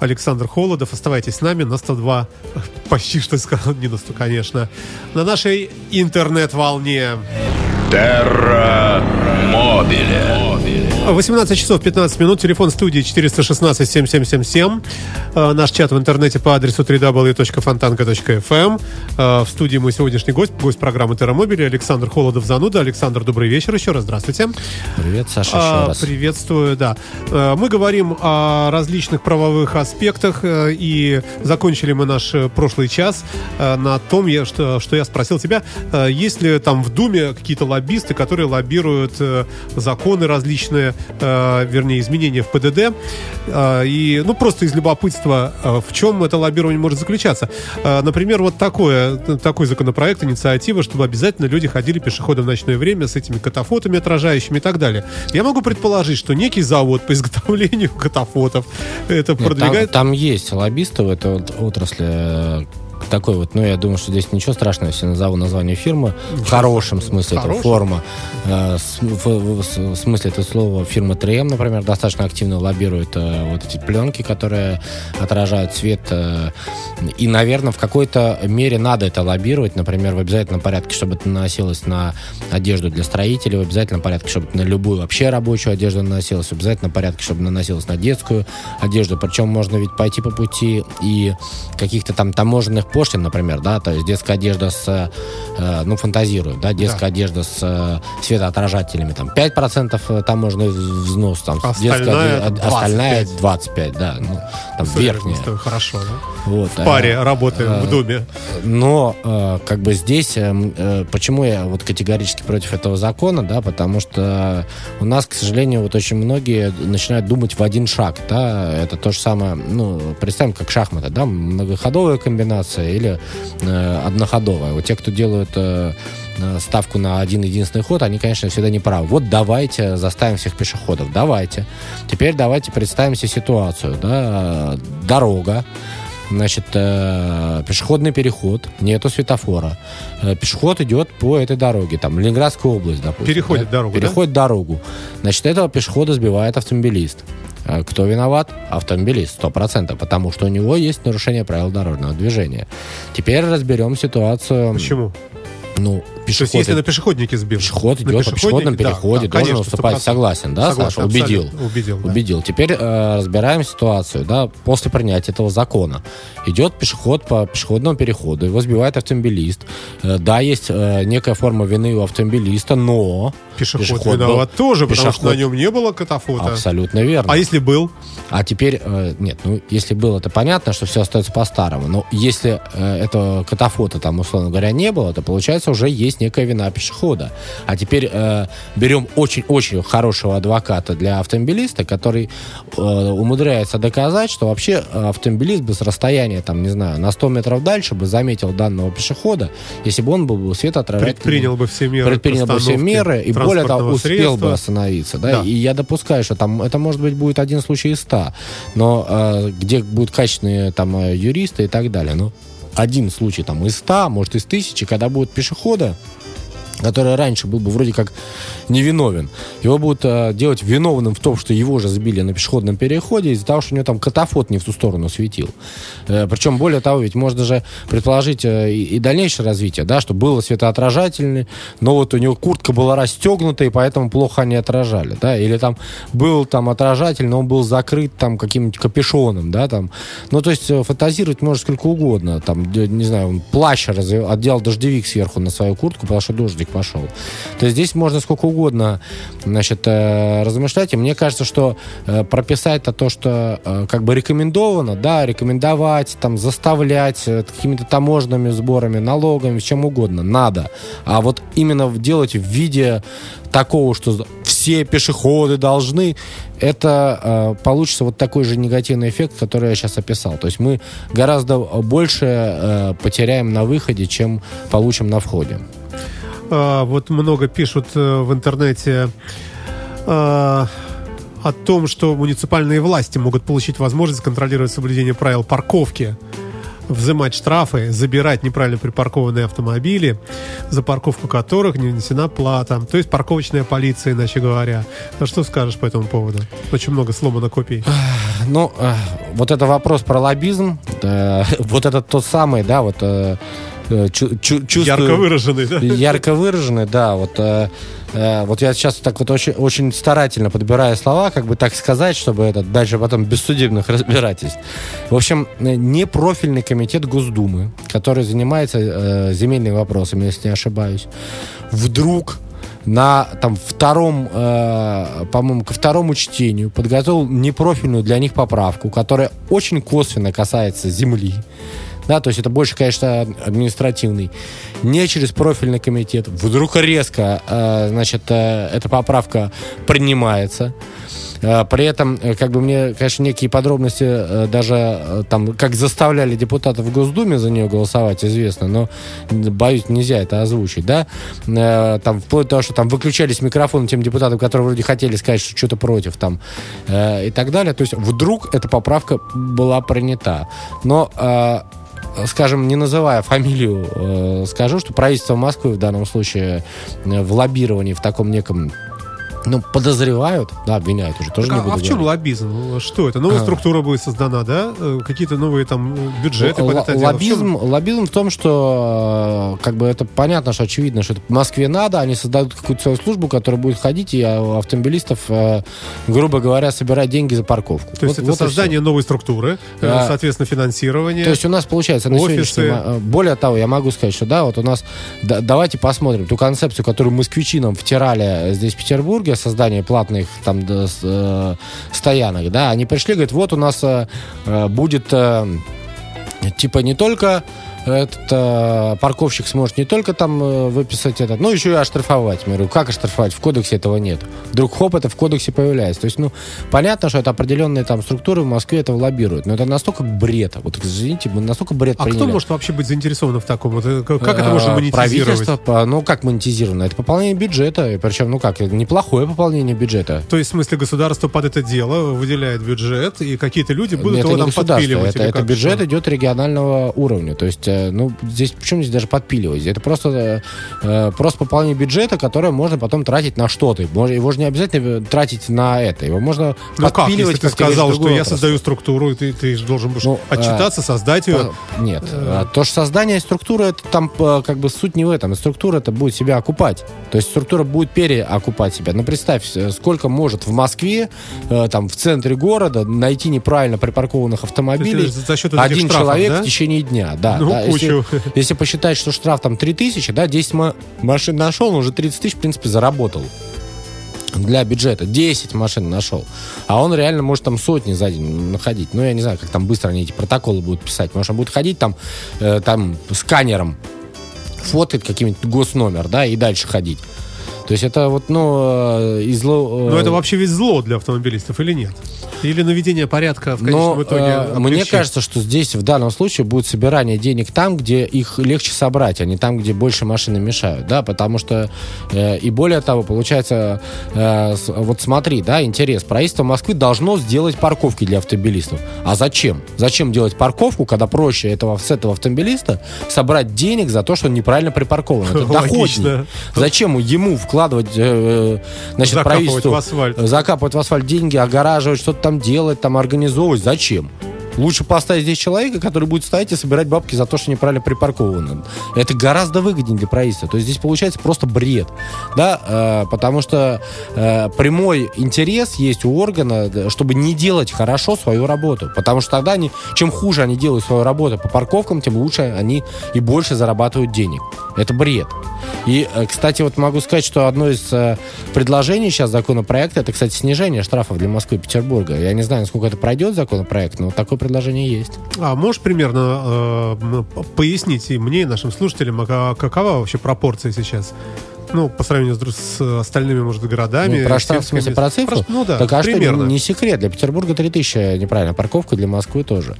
Александр Холодов. Оставайтесь с нами на 102, почти что сказал, не на 100, конечно, на нашей интернет-волне. Терра Мобиле. 18 часов 15 минут, телефон студии 416-7777, Э, наш чат в интернете по адресу www.fontanka.fm. Э, В студии мой сегодняшний гость, гость программы Террамобили Александр Холодов Зануда. Александр, добрый вечер еще раз, здравствуйте. Привет, Саша, еще раз. Приветствую, да. Э, Мы говорим о различных правовых аспектах, э, и закончили мы наш э, прошлый час э, на том, что, что я спросил тебя, э, есть ли там в Думе какие-то лоббисты, которые лоббируют э, законы различные, э, вернее, изменения в ПДД, Э, и, ну, просто из любопытства, э, в чем это лоббирование может заключаться. Э, Например, вот такое, такой законопроект, инициатива, чтобы обязательно люди ходили пешеходом в ночное время с этими катафотами отражающими и так далее. Я могу предположить, что некий завод по изготовлению катафотов это Нет, там, продвигает... там есть лоббисты в этой отрасли. Такой вот, ну, я думаю, что здесь ничего страшного, если назову название фирмы. В хорошем смысле этого форма. Э, с- в, в- в смысле этого слова фирма 3М, например, достаточно активно лоббирует э, вот эти пленки, которые отражают свет. э, и, наверное, в какой-то мере надо это лоббировать. Например, в обязательном порядке, чтобы это наносилось на одежду для строителей, в обязательном порядке, чтобы на любую вообще рабочую одежду наносилось, в обязательном порядке, чтобы наносилось на детскую одежду. Причем можно ведь пойти по пути и каких-то там таможенных пошлин, например, да, то есть детская одежда с, э, ну, фантазирую, да, детская одежда с э, светоотражателями, там, 5% таможенный взнос, там, Остальная детская оде- 25. остальная 25, да, ну, там, верхняя. Что Хорошо, да? Вот, В паре работаем э, в доме. но э, как бы здесь, э, э, почему я вот категорически против этого закона, да, потому что у нас, к сожалению, вот очень многие начинают думать в один шаг, да, это то же самое, ну, представим, как шахматы, да, многоходовая комбинация или э, одноходовая. Вот те, кто делают э, э, ставку на один единственный ход, они, конечно, всегда не правы. Вот давайте заставим всех пешеходов, давайте. Теперь давайте представим себе ситуацию, да, дорога, Значит, э, пешеходный переход, нету светофора. Э, пешеход идет по этой дороге, там, Ленинградская область, допустим. Переходит да? дорогу, да? Переходит дорогу. Значит, этого пешехода сбивает автомобилист. Э, Кто виноват? Автомобилист, сто процентов, потому что у него есть нарушение правил дорожного движения. Теперь разберем ситуацию. Почему? Ну, То есть, пешеход, если на пешеходнике сбил. пешеход идет по пешеходном да, переходе, да, должен конечно, уступать. 100%. Согласен, да, Согласен, Саша? Убедил. Убедил, да. Убедил. Теперь э, разбираем ситуацию, да, после принятия этого закона. Идет пешеход по пешеходному переходу, его сбивает автомобилист. Э, да, есть э, некая форма вины у автомобилиста, но... Пешеход, был- виноват тоже, потому что пешеход- на нем не было катафота. Абсолютно верно. А если был? А теперь, э, нет, ну, если было, это понятно, что все остается по-старому. Но если э, этого катафота там, условно говоря, не было, то, получается, уже есть некая вина пешехода. А теперь э, берем очень-очень хорошего адвоката для автомобилиста, который э, умудряется доказать, что вообще автомобилист бы с расстояния, там, не знаю, на 100 метров дальше бы заметил данного пешехода, если бы он был бы светоотражатель. Предпринял бы все меры Предпринял бы все меры и более того успел бы средства. остановиться, да? Да. И я допускаю, что там это может быть будет один случай из ста, но э, где будут качественные там э, юристы и так далее, ну один случай там из ста, может из тысячи, когда будут пешехода который раньше был бы вроде как невиновен, его будут э, делать виновным в том, что его же сбили на пешеходном переходе из-за того, что у него там катафот не в ту сторону светил. Э, причем, более того, ведь можно же предположить э, и, дальнейшее развитие, да, что было светоотражательный, но вот у него куртка была расстегнута, и поэтому плохо они отражали, да, или там был там отражатель, но он был закрыт там каким-нибудь капюшоном, да, там. Ну, то есть э, фантазировать можно сколько угодно, там, не знаю, он плащ разве, отделал дождевик сверху на свою куртку, потому что дождик пошел. То есть здесь можно сколько угодно, значит, э, размышлять, и мне кажется, что э, прописать это то, что как бы рекомендовано, да, рекомендовать, там, заставлять какими-то таможенными сборами, налогами, чем угодно, надо. А вот именно делать в виде такого, что все пешеходы должны, это э, получится вот такой же негативный эффект, который я сейчас описал. То есть мы гораздо больше э, потеряем на выходе, чем получим на входе. А, вот много пишут э, в интернете а, о том, что муниципальные власти могут получить возможность контролировать соблюдение правил парковки взимать штрафы, забирать неправильно припаркованные автомобили, за парковку которых не внесена плата. То есть парковочная полиция, иначе говоря. А что скажешь по этому поводу? Очень много сломано копий. Ну, э, вот это вопрос про лоббизм. Вот это тот самый, да, вот э, чувствую... Ярко выраженный, да? Ярко выраженный, да. Вот Э, вот я сейчас так вот очень, очень старательно подбираю слова, как бы так сказать, чтобы это дальше потом без судебных разбирательств. В общем, э, непрофильный комитет Госдумы, который занимается э, земельными вопросами, если не ошибаюсь, вдруг на там втором, э, по-моему, ко второму чтению подготовил непрофильную для них поправку, которая очень косвенно касается земли да, то есть это больше, конечно, административный, не через профильный комитет. Вдруг резко, э, значит, э, эта поправка принимается. Э, при этом, как бы мне, конечно, некие подробности даже там, как заставляли депутатов в Госдуме за нее голосовать, известно, но, боюсь, нельзя это озвучить, да, там, вплоть до того, что там выключались микрофоны тем депутатам, которые вроде хотели сказать, что что-то против там, и так далее. То есть вдруг эта поправка была принята. Но скажем, не называя фамилию, э, скажу, что правительство Москвы в данном случае э, в лоббировании в таком неком ну, подозревают, да, обвиняют уже, тоже так, не буду А в чем лоббизм? Что это? Новая а. структура будет создана, да? Э, какие-то новые там бюджеты Л- под это лоббизм, дело? лоббизм в том, что э, как бы это понятно, что очевидно, что это Москве надо, они создадут какую-то свою службу, которая будет ходить и у автомобилистов, э, грубо говоря, собирать деньги за парковку. То есть вот, это вот создание новой структуры, а, соответственно, финансирование. То есть у нас получается на офисы. Более того, я могу сказать, что да, вот у нас, да, давайте посмотрим ту концепцию, которую москвичи нам втирали здесь в Петербурге, создания платных там э, стоянок, да, они пришли, говорят, вот у нас э, э будет э, типа не только этот э, парковщик сможет не только там э, выписать этот, но еще и оштрафовать. Я говорю, как оштрафовать? В кодексе этого нет. Вдруг хоп, это в кодексе появляется. То есть, ну, понятно, что это определенные там структуры в Москве этого лоббируют, но это настолько бред. Вот, извините, мы настолько бред А приняли. кто может вообще быть заинтересован в таком? Вот, э, как это можно монетизировать? Правительство, ну, как монетизировано? Это пополнение бюджета, причем, ну как, неплохое пополнение бюджета. То есть, в смысле, государство под это дело выделяет бюджет, и какие-то люди будут это его там подпиливать? Это, это бюджет идет регионального уровня. То есть, Э, ну, здесь почему здесь даже подпиливать? Это просто, э, просто пополнение бюджета, которое можно потом тратить на что-то. Его же не обязательно тратить на это. Его можно ну подпиливать. Как, если ты сказал, что я создаю структуру, ты, ты же должен будешь ну, отчитаться, э, создать ее. Нет. Э, то, что создание структуры, это там э, как бы суть не в этом. Структура это будет себя окупать. То есть структура будет переокупать себя. Ну, представь, сколько может в Москве, э, там, в центре города найти неправильно припаркованных автомобилей один штрафов, человек да? в течение дня. Да, ну, да. Если, если посчитать, что штраф там 3000, да, 10 машин нашел, он уже 30 тысяч, в принципе, заработал для бюджета 10 машин нашел, а он реально может там сотни за день находить. Ну, я не знаю, как там быстро они эти протоколы будут писать. Может, он будет ходить там, э, там сканером, фотать каким-нибудь госномер, да, и дальше ходить. То есть это вот, ну, и зло... Но это вообще ведь зло для автомобилистов или нет? Или наведение порядка в конечном Но итоге. э, мне ключи. кажется, что здесь в данном случае будет собирание денег там, где их легче собрать, а не там, где больше машины мешают, да, потому что э, и более того, получается, э, вот смотри, да, интерес, правительство Москвы должно сделать парковки для автомобилистов. А зачем? Зачем делать парковку, когда проще этого с этого автомобилиста собрать денег за то, что он неправильно припаркован? Это доходнее. Зачем ему вкладывать, э, э, значит, Закапывать правительству в асфальт. закапывать в асфальт деньги, огораживать, что-то там делать, там организовывать. Зачем? Лучше поставить здесь человека, который будет стоять и собирать бабки за то, что неправильно припарковано. Это гораздо выгоднее для правительства. То есть здесь получается просто бред. Да? Э, потому что э, прямой интерес есть у органа, да, чтобы не делать хорошо свою работу. Потому что тогда они, чем хуже они делают свою работу по парковкам, тем лучше они и больше зарабатывают денег. Это бред. И, э, кстати, вот могу сказать, что одно из э, предложений сейчас законопроекта, это, кстати, снижение штрафов для Москвы и Петербурга. Я не знаю, насколько это пройдет законопроект, но вот такое предложение есть. А можешь примерно э, пояснить и мне, и нашим слушателям, а ка- какова вообще пропорция сейчас? Ну, по сравнению с, остальными, может, городами. Ну, про штраф, в смысле, про цифру? Про- ну да, так а примерно. что, не секрет, для Петербурга 3000 неправильно, парковка для Москвы тоже.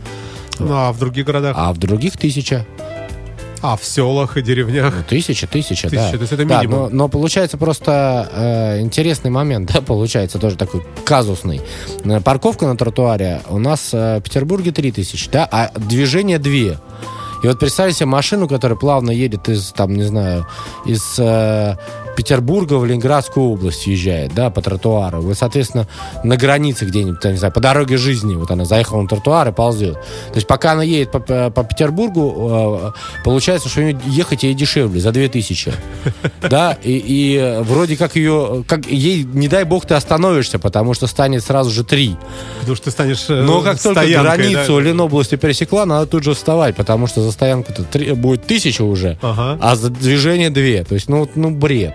Ну, а в других городах? А в других тысяча. А, в селах и деревнях? Ну, тысяча, тысяча, да. Тысяча, то есть это Да, минимум. но, но получается просто э, интересный момент, да, получается тоже такой казусный. Э, Парковка на тротуаре у нас э, в Петербурге 3000, да, а движение 2. И вот представьте себе машину, которая плавно едет из, там, не знаю, из э, Петербурга в Ленинградскую область езжает, да, по тротуару. Вот, соответственно, на границе где-нибудь, я не знаю, по дороге жизни, вот она заехала на тротуар и ползет. То есть пока она едет по, по- по Петербургу, э, получается, что у нее ехать ей дешевле, за 2000. Да, и, и э, вроде как ее, как ей, не дай бог, ты остановишься, потому что станет сразу же 3. Потому что ты станешь э, Но как только границу да? Ленобласти пересекла, надо тут же вставать, потому что за стоянку-то будет тысяча уже, Ага. а за движение две. То есть, ну, ну, бред.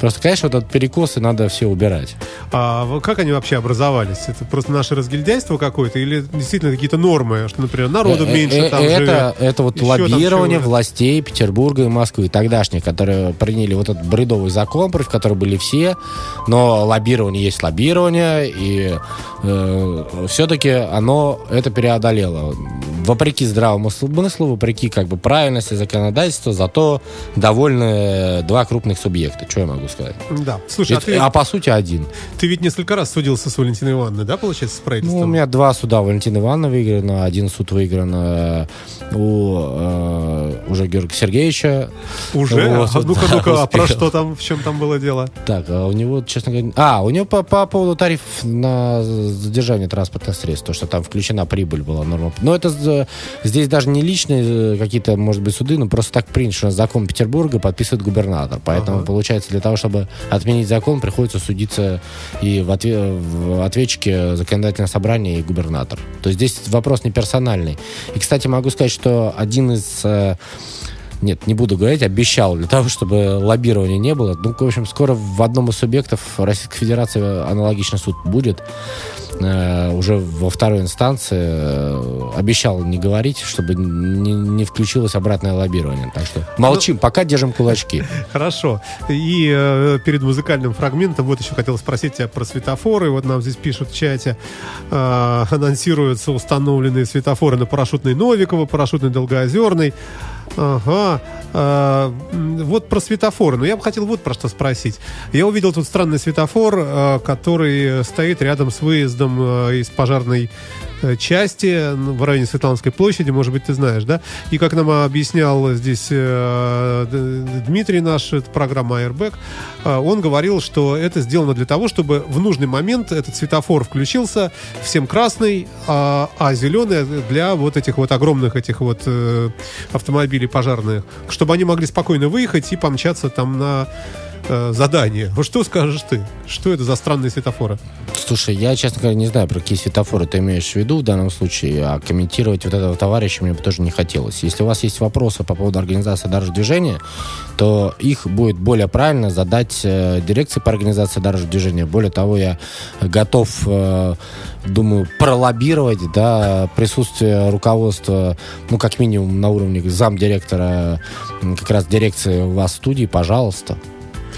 Просто, конечно, вот этот перекосы надо все убирать. А как они вообще образовались? Это просто наше разгильдяйство какое-то или действительно какие-то нормы, что, например, народу Э, меньше э, там это, живет? это вот лоббирование властей Петербурга и Москвы, тогдашних, которые приняли вот этот бредовый закон, против которого были все, но лоббирование есть лоббирование, и все-таки оно это преодолело. Вопреки здравому смыслу, вопреки как бы правильности законодательства, зато довольны два крупных субъекта. Что я могу сказать? Да. Слушай, а Ведь- ты, а по сути один. ты ведь несколько раз судился с Валентиной Ивановной, да, получается, с Ну, правительством? у меня два суда Валентина Ивановна выиграно, один суд выигран э, у э, уже Георгия Сергеевича. Уже? Вот, а ну-ка, да, ну-ка, а про что там, в чем там было дело? Так, а у него, честно говоря... А, у него по, по поводу тарифов на задержание транспортных средств, то, что там включена прибыль была норма. Но это здесь даже не личные э, какие-то, может быть, суды, но просто так принято, что закон Петербурга подписывает губернатор. Поэтому, Ага. получается, для того, чтобы отменить закон, приходится судиться и в, отве- в ответчике законодательное собрание и губернатор. То есть здесь вопрос не персональный. И, кстати, могу сказать, что один из... нет, не буду говорить, обещал для того, чтобы лоббирования не было. Ну, в общем, скоро в одном из субъектов Российской Федерации аналогичный суд будет. Э, уже во второй инстанции э, обещал не говорить, чтобы не, не включилось обратное лоббирование. Так что молчим, пока держим кулачки. Хорошо. И э, перед музыкальным фрагментом вот еще хотел спросить тебя про светофоры. Вот нам здесь пишут в чате. э, анонсируются установленные светофоры на парашютной Новикова, парашютной Долгоозерной. Ага. М, вот про светофоры. Но я бы хотел вот про что спросить. Я увидел тут странный светофор, э, который стоит рядом с выездом э, из пожарной э, части ну, в районе Светланской площади, может быть, ты знаешь, да? И как нам объяснял здесь э, Дмитрий, наш это программа Airbag, он говорил, что это сделано для того, чтобы в нужный момент этот светофор включился, всем красный, а, а зеленый для вот этих вот огромных этих вот э, автомобилей пожарных, чтобы они могли спокойно выехать и помчаться там на э, задание. Вот что скажешь ты? Что это за странные светофоры? Слушай, я, честно говоря, не знаю, про какие светофоры ты имеешь в виду в данном случае, а комментировать вот этого товарища мне бы тоже не хотелось. Если у вас есть вопросы по поводу организации дорожного движения, то их будет более правильно задать э, дирекции по организации дорожного движения. Более того, я готов, э, думаю, пролоббировать да, присутствие руководства, ну, как минимум, на уровне замдиректора как раз дирекции у вас в студии, пожалуйста.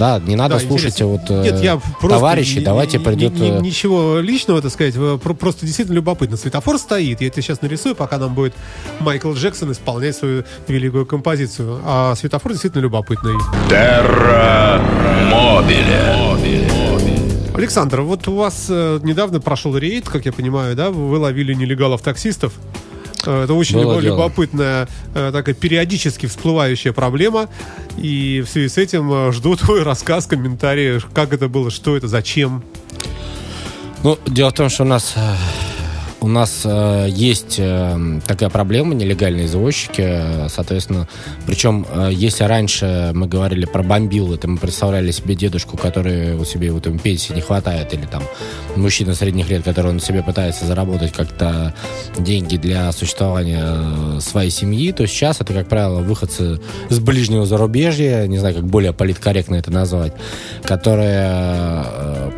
Да, не надо Да, слушать интересно. вот э, Нет, я просто товарищей, ни- давайте ни- придет... ни- э, ничего личного, так сказать, э, про- просто действительно любопытно. Светофор стоит, я это сейчас нарисую, пока нам будет Майкл Джексон исполнять свою великую композицию. А светофор действительно любопытный. Терра Мобиле. Александр, вот у вас э, недавно прошел рейд, как я понимаю, да? Вы ловили нелегалов-таксистов. Э, Это очень Было любо- дело. любопытная, э, такая периодически всплывающая проблема. И в связи с этим э, жду твой рассказ, комментарии, как это было, что это, зачем. Ну, дело в том, что у нас у нас э, есть э, такая проблема нелегальные извозчики, э, соответственно, причем э, если раньше мы говорили про бомбил, это мы представляли себе дедушку, который у себе вот ему пенсии не хватает, или там мужчина средних лет, который он себе пытается заработать как-то деньги для существования э, своей семьи, то сейчас это, как правило, выходцы с ближнего зарубежья, не знаю, как более политкорректно это назвать, которые э,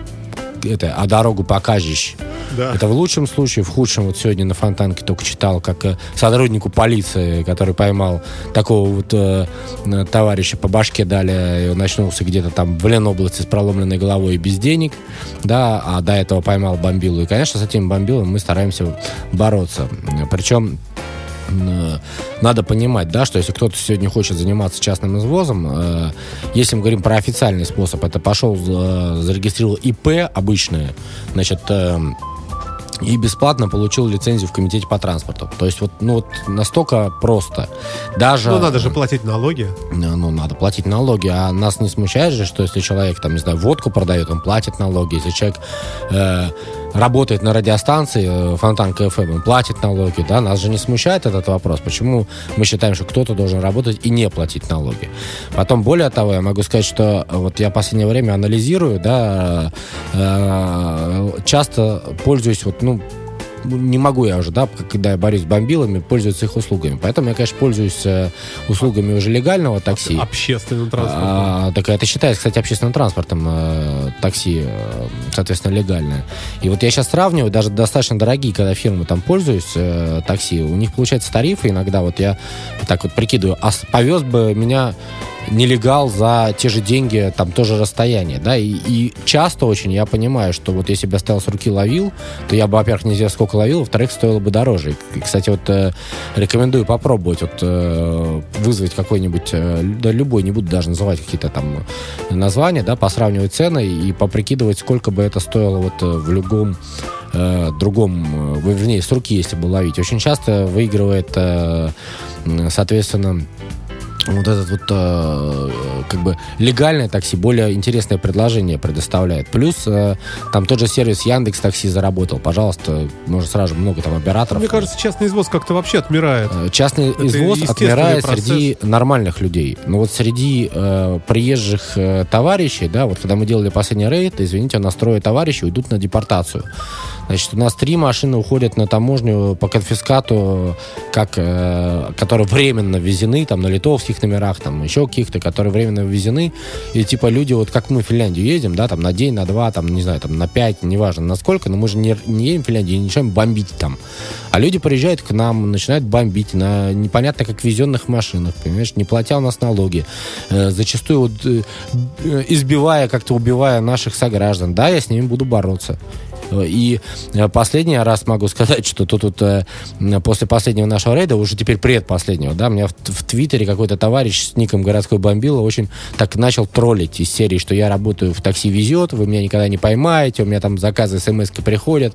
это, а дорогу покажешь. Да. Это в лучшем случае, в худшем, вот сегодня на Фонтанке только читал, как э, сотруднику полиции, который поймал такого вот э, товарища по башке дали, и он очнулся где-то там в Ленобласти с проломленной головой и без денег, да, а до этого поймал бомбилу. И, конечно, с этим бомбилом мы стараемся бороться. Причем надо понимать, да, что если кто-то сегодня хочет заниматься частным извозом, э, если мы говорим про официальный способ, это пошел, э, зарегистрировал ИП обычное, значит, э, и бесплатно получил лицензию в комитете по транспорту. То есть вот, ну, вот настолько просто. Даже... Ну, надо же платить налоги. Ну, надо платить налоги, а нас не смущает же, что если человек, там, не знаю, водку продает, он платит налоги. Если человек э, работает на радиостанции э, Фонтанка ФМ, он платит налоги, да, нас же не смущает этот вопрос. Почему мы считаем, что кто-то должен работать и не платить налоги? Потом, более того, я могу сказать, что э, вот я в последнее время анализирую, да, э, часто пользуюсь вот, ну, не могу я уже, да, когда я борюсь с бомбилами, пользоваться их услугами. Поэтому я, конечно, пользуюсь э, услугами уже легального такси. Общественным транспортом. А, так это считается, кстати, общественным транспортом э, такси, э, соответственно, легальное. И вот я сейчас сравниваю, даже достаточно дорогие, когда фирмы там пользуюсь э, такси, у них получается тарифы иногда, вот я так вот прикидываю, а повез бы меня нелегал за те же деньги, там тоже расстояние, да, и, и часто очень я понимаю, что вот если бы я стоял с руки ловил, то я бы, во-первых, не знаю, сколько ловил, во-вторых, стоило бы дороже. И, кстати, вот э, рекомендую попробовать вот э, вызвать какой-нибудь, э, да любой, не буду даже называть какие-то там названия, да, посравнивать цены и поприкидывать, сколько бы это стоило вот э, в любом э, другом, э, вернее, с руки, если бы ловить. Очень часто выигрывает, э, соответственно, вот этот вот э, как бы легальное такси более интересное предложение предоставляет. Плюс э, там тот же сервис Яндекс Такси заработал. Пожалуйста, можно сразу же много там операторов. Мне кажется, частный извоз как-то вообще отмирает. Э, Частный Это извоз отмирает процесс. среди нормальных людей. Но вот среди э, приезжих э, товарищей, да, вот когда мы делали последний рейд, извините, у нас трое товарищей уйдут на депортацию. Значит, у нас три машины уходят на таможню по конфискату, как, э, которые временно ввезены, там, на литовских номерах, там, еще каких-то, которые временно ввезены. И, типа, люди, вот как мы в Финляндию ездим, да, там, на день, на два, там, не знаю, там, на пять, неважно, на сколько, но мы же не, не едем в Финляндию и начинаем бомбить там. А люди приезжают к нам, начинают бомбить на непонятно как везенных машинах, понимаешь, не платя у нас налоги. Э, зачастую вот, э, э, избивая, как-то убивая наших сограждан. Да, я с ними буду бороться. И э, последний раз могу сказать, что тут вот, э, после последнего нашего рейда, уже теперь предпоследнего, да, меня в, в Твиттере какой-то товарищ с ником городской бомбила очень так начал троллить из серии, что я работаю в такси везет, вы меня никогда не поймаете, у меня там заказы смс приходят.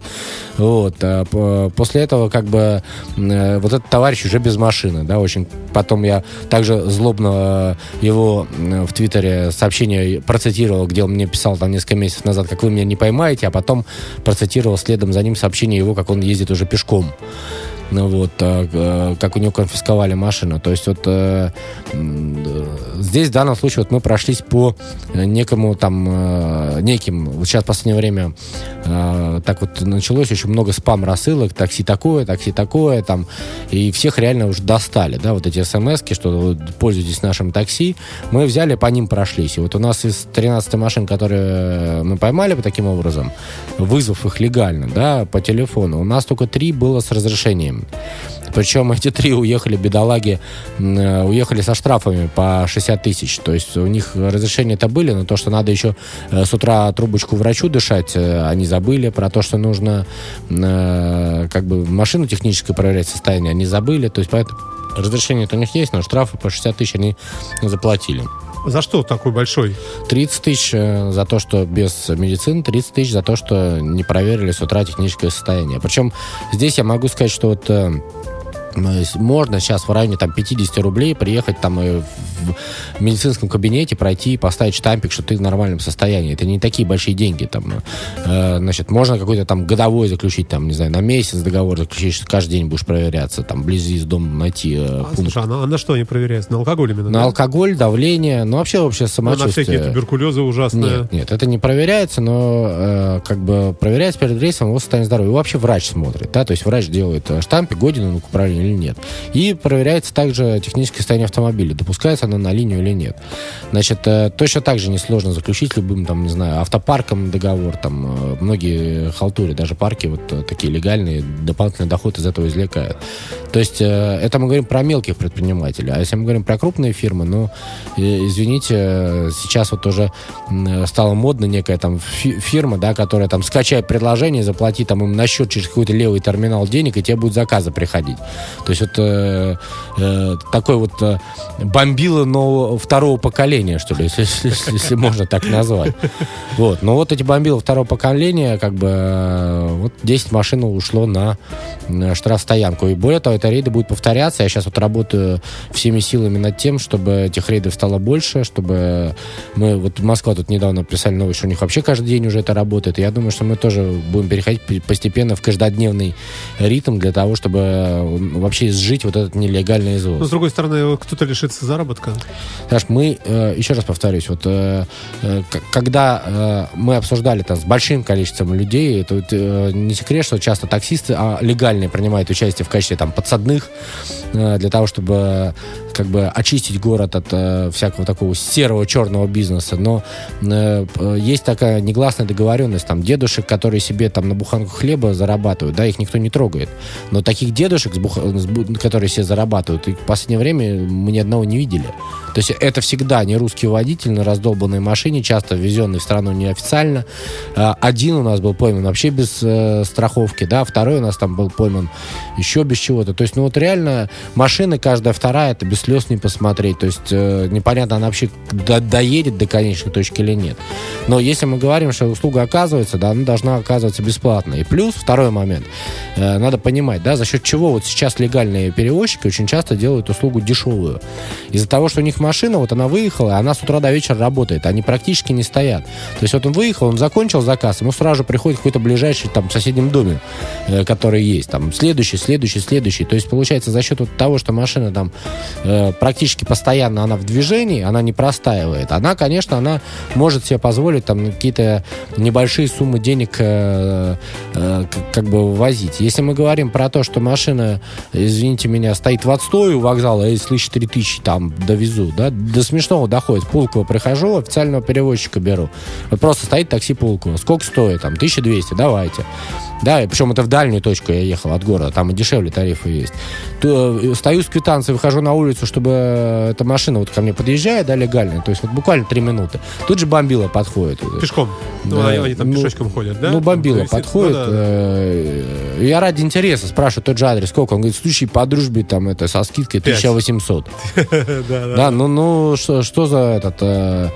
Вот. а по- После этого как бы э, вот этот товарищ уже без машины, да, очень. Потом я также злобно его в Твиттере сообщение процитировал, где он мне писал там несколько месяцев назад, как вы меня не поймаете, а потом процитировал следом за ним сообщение его, как он ездит уже пешком. Ну вот, а, э, как у него конфисковали машину. То есть вот э, здесь в данном случае вот мы прошлись по некому там, э, неким, вот сейчас в последнее время э, так вот началось очень много спам-рассылок, такси такое, такси такое, там, и всех реально уже достали, да, вот эти смс что вот, пользуйтесь нашим такси, мы взяли, по ним прошлись. И вот у нас из 13 машин, которые мы поймали по таким образом, вызвав их легально, да, по телефону, у нас только три было с разрешением. Причем эти три уехали, бедолаги, э, уехали со штрафами по 60 тысяч. То есть у них разрешения-то были, но то, что надо еще э, с утра трубочку врачу дышать, э, они забыли. Про то, что нужно как бы машину технически проверять состояние, они забыли. То есть поэтому разрешение-то у них есть, но штрафы по 60 тысяч они заплатили. За что такой большой? 30 тысяч э, за то, что без медицины, 30 тысяч за то, что не проверили с утра техническое состояние. Причем здесь я могу сказать, что вот э, можно сейчас в районе там 50 рублей приехать там и в медицинском кабинете пройти и поставить штампик, что ты в нормальном состоянии. Это не такие большие деньги. Там, э, значит, можно какой-то там годовой заключить, там, не знаю, на месяц договор заключить, что каждый день будешь проверяться, там, вблизи из дома найти э, а, пункт. Слушай, а на, а на что они проверяются? На алкоголь именно? На да? алкоголь, давление, ну, вообще, вообще самочувствие. Ну, на всякие туберкулезы ужасные? Нет, нет, это не проверяется, но э, как бы проверяется перед рейсом его состояние здоровья. И вообще врач смотрит, да, то есть врач делает э, штампик, годен он к управлению или нет. И проверяется также техническое состояние автомобиля, допускается оно на линию или нет. Значит, э, точно так же несложно заключить любым, там, не знаю, автопарком договор, там, э, многие халтури, даже парки вот э, такие легальные, дополнительный доход из этого извлекают. То есть, это мы говорим про мелких предпринимателей, а если мы говорим про крупные фирмы, ну, извините, сейчас вот уже стало модно некая там фирма, да, которая там скачает предложение, заплати там им на счет через какой-то левый терминал денег, и тебе будут заказы приходить. То есть вот э, э, такой вот э, бомбило нового, второго поколения, что ли, если, если, если можно так назвать. Вот. Но вот эти бомбилы второго поколения, как бы, э, вот 10 машин ушло на, штрафстоянку. И более того, эта рейды будет повторяться. Я сейчас вот работаю всеми силами над тем, чтобы этих рейдов стало больше, чтобы мы, вот Москва тут недавно писали новость, что у них вообще каждый день уже это работает. И я думаю, что мы тоже будем переходить постепенно в каждодневный ритм для того, чтобы вообще изжить вот этот нелегальный извоз. Но, с другой стороны, кто-то лишится заработка. Знаешь, мы, э, еще раз повторюсь, вот э, э, когда мы обсуждали там с большим количеством людей, э, не секрет, что часто таксисты а, легальные принимают участие в качестве там подсадных для того, чтобы как бы очистить город от э, всякого такого серого черного бизнеса. Но э, есть такая негласная договоренность, там дедушек, которые себе там на буханку хлеба зарабатывают, да, их никто не трогает. Но таких дедушек, с бух... которые себе зарабатывают. И в последнее время мы ни одного не видели. То есть это всегда не русский водитель на раздолбанной машине, часто ввезенный в страну неофициально. А, один у нас был пойман вообще без э, страховки, да, второй у нас там был пойман еще без чего-то. То есть, ну вот реально машина каждая вторая, это без слез не посмотреть. То есть э, непонятно, она вообще до, доедет до конечной точки или нет. Но если мы говорим, что услуга оказывается, да, она должна оказываться бесплатно. И плюс, второй момент, э, надо понимать, да, за счет чего вот сейчас легальные перевозчики очень часто делают услугу дешевую. Из-за того, что у них машина, вот она выехала, она с утра до вечера работает, они практически не стоят. То есть вот он выехал, он закончил заказ, ему сразу приходит какой-то ближайший там в соседнем доме, э, который есть, там следующий, следующий, следующий. То есть получается за счет вот того, что машина там э, практически постоянно она в движении, она не простаивает. Она, конечно, она может себе позволить там какие-то небольшие суммы денег э, э, как бы возить. Если мы говорим про то, что машина, извините меня, стоит в отстое у вокзала, я слышу 3000 там довезу, да, до смешного доходит. Пулково прихожу, официального перевозчика беру. Вот просто стоит такси Пулково. Сколько стоит? Там 1200, давайте. Да, и причем это в дальнюю точку я ехал от города, там и дешевле тарифы есть. То, э, стою с квитанцией, выхожу на улицу, чтобы эта машина вот ко мне подъезжает, да, легально, то есть вот буквально три минуты. Тут же бомбила подходит. Пешком? Ну, да. Ну, они там ну, пешочком ходят, да? Ну, бомбила есть, подходит. Ну, да, да. Э, я ради интереса спрашиваю тот же адрес, сколько? Он говорит, слушай, по дружбе там это со скидкой 1800. Да, ну, ну, что за этот... Э,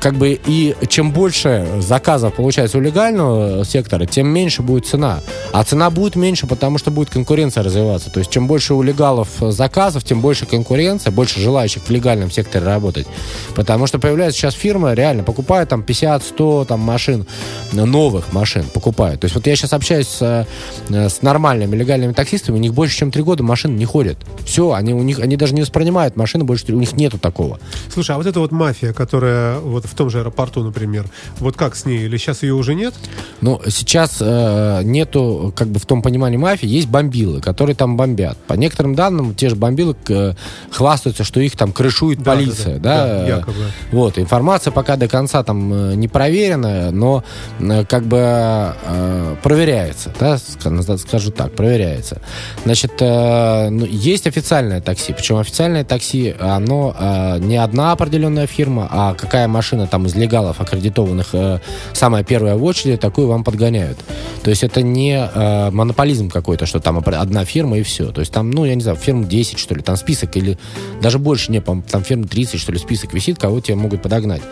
как бы и чем больше заказов получается у легального сектора, тем меньше меньше будет цена. А цена будет меньше, потому что будет конкуренция развиваться. То есть, чем больше у легалов заказов, тем больше конкуренция, больше желающих в легальном секторе работать. Потому что появляются сейчас фирмы, реально покупают там 50-100 там, машин, новых машин покупают. То есть, вот я сейчас общаюсь с, э, с нормальными легальными таксистами, у них больше, чем 3 года машины не ходят. Все, они, у них, они даже не воспринимают машины больше, у них нету такого. Слушай, а вот эта вот мафия, которая вот в том же аэропорту, например, вот как с ней? Или сейчас ее уже нет? Ну, сейчас э, э, нету, как бы в том понимании мафии, есть бомбилы, которые там бомбят. По некоторым данным, те же бомбилы э, хвастаются, что их там крышует Да, полиция. да, Да, да, да, якобы. Вот, информация пока до конца там э, не проверена, но э, как бы э, проверяется, да, ска- скажу так, проверяется. Значит, э, ну, есть официальное такси, причем официальное такси, оно э, не одна определенная фирма, а какая машина там из легалов аккредитованных э, самая первая в очереди, такую вам подгоняют. То есть это не э, монополизм какой-то, что там одна фирма и все. То есть там, ну, я не знаю, фирм 10, что ли, там список или даже больше, не, там фирм 30, что ли, список висит, кого тебе могут подогнать.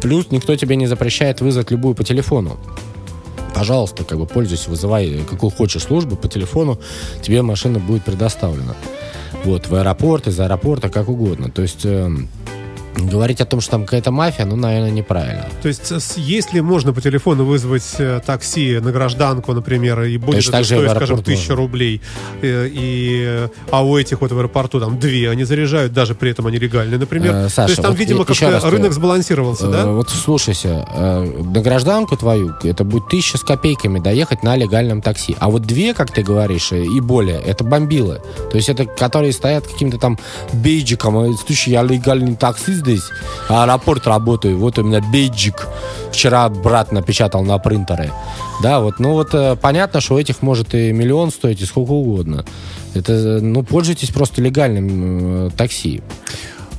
Плюс никто тебе не запрещает вызвать любую по телефону. Пожалуйста, как бы пользуйся, вызывай какую хочешь службу по телефону, тебе машина будет предоставлена. Вот, в аэропорт, из аэропорта, как угодно. То есть эм, говорить о том, что там какая-то мафия, ну, наверное, неправильно. То есть, если можно по телефону вызвать э, такси на гражданку, например, и будет это и стоить, скажем, можно. рублей, и, э, а у этих вот в аэропорту там две, они заряжают, даже при этом они легальные, например. Э, То Саша, есть там, вот видимо, и- как-то раз рынок говорю, сбалансировался, Э, да? Вот слушайся, э, на гражданку твою это будет тысяча с копейками доехать на легальном такси. А вот две, как ты говоришь, э, и более, это бомбилы. То есть это которые стоят каким-то там бейджиком. я легальный такси здесь, а аэропорт работаю, вот у меня бейджик. Вчера брат напечатал на принтере. Да, вот, ну вот э, понятно, что у этих может и миллион стоить, и сколько угодно. Это, ну, пользуйтесь просто легальным э, такси.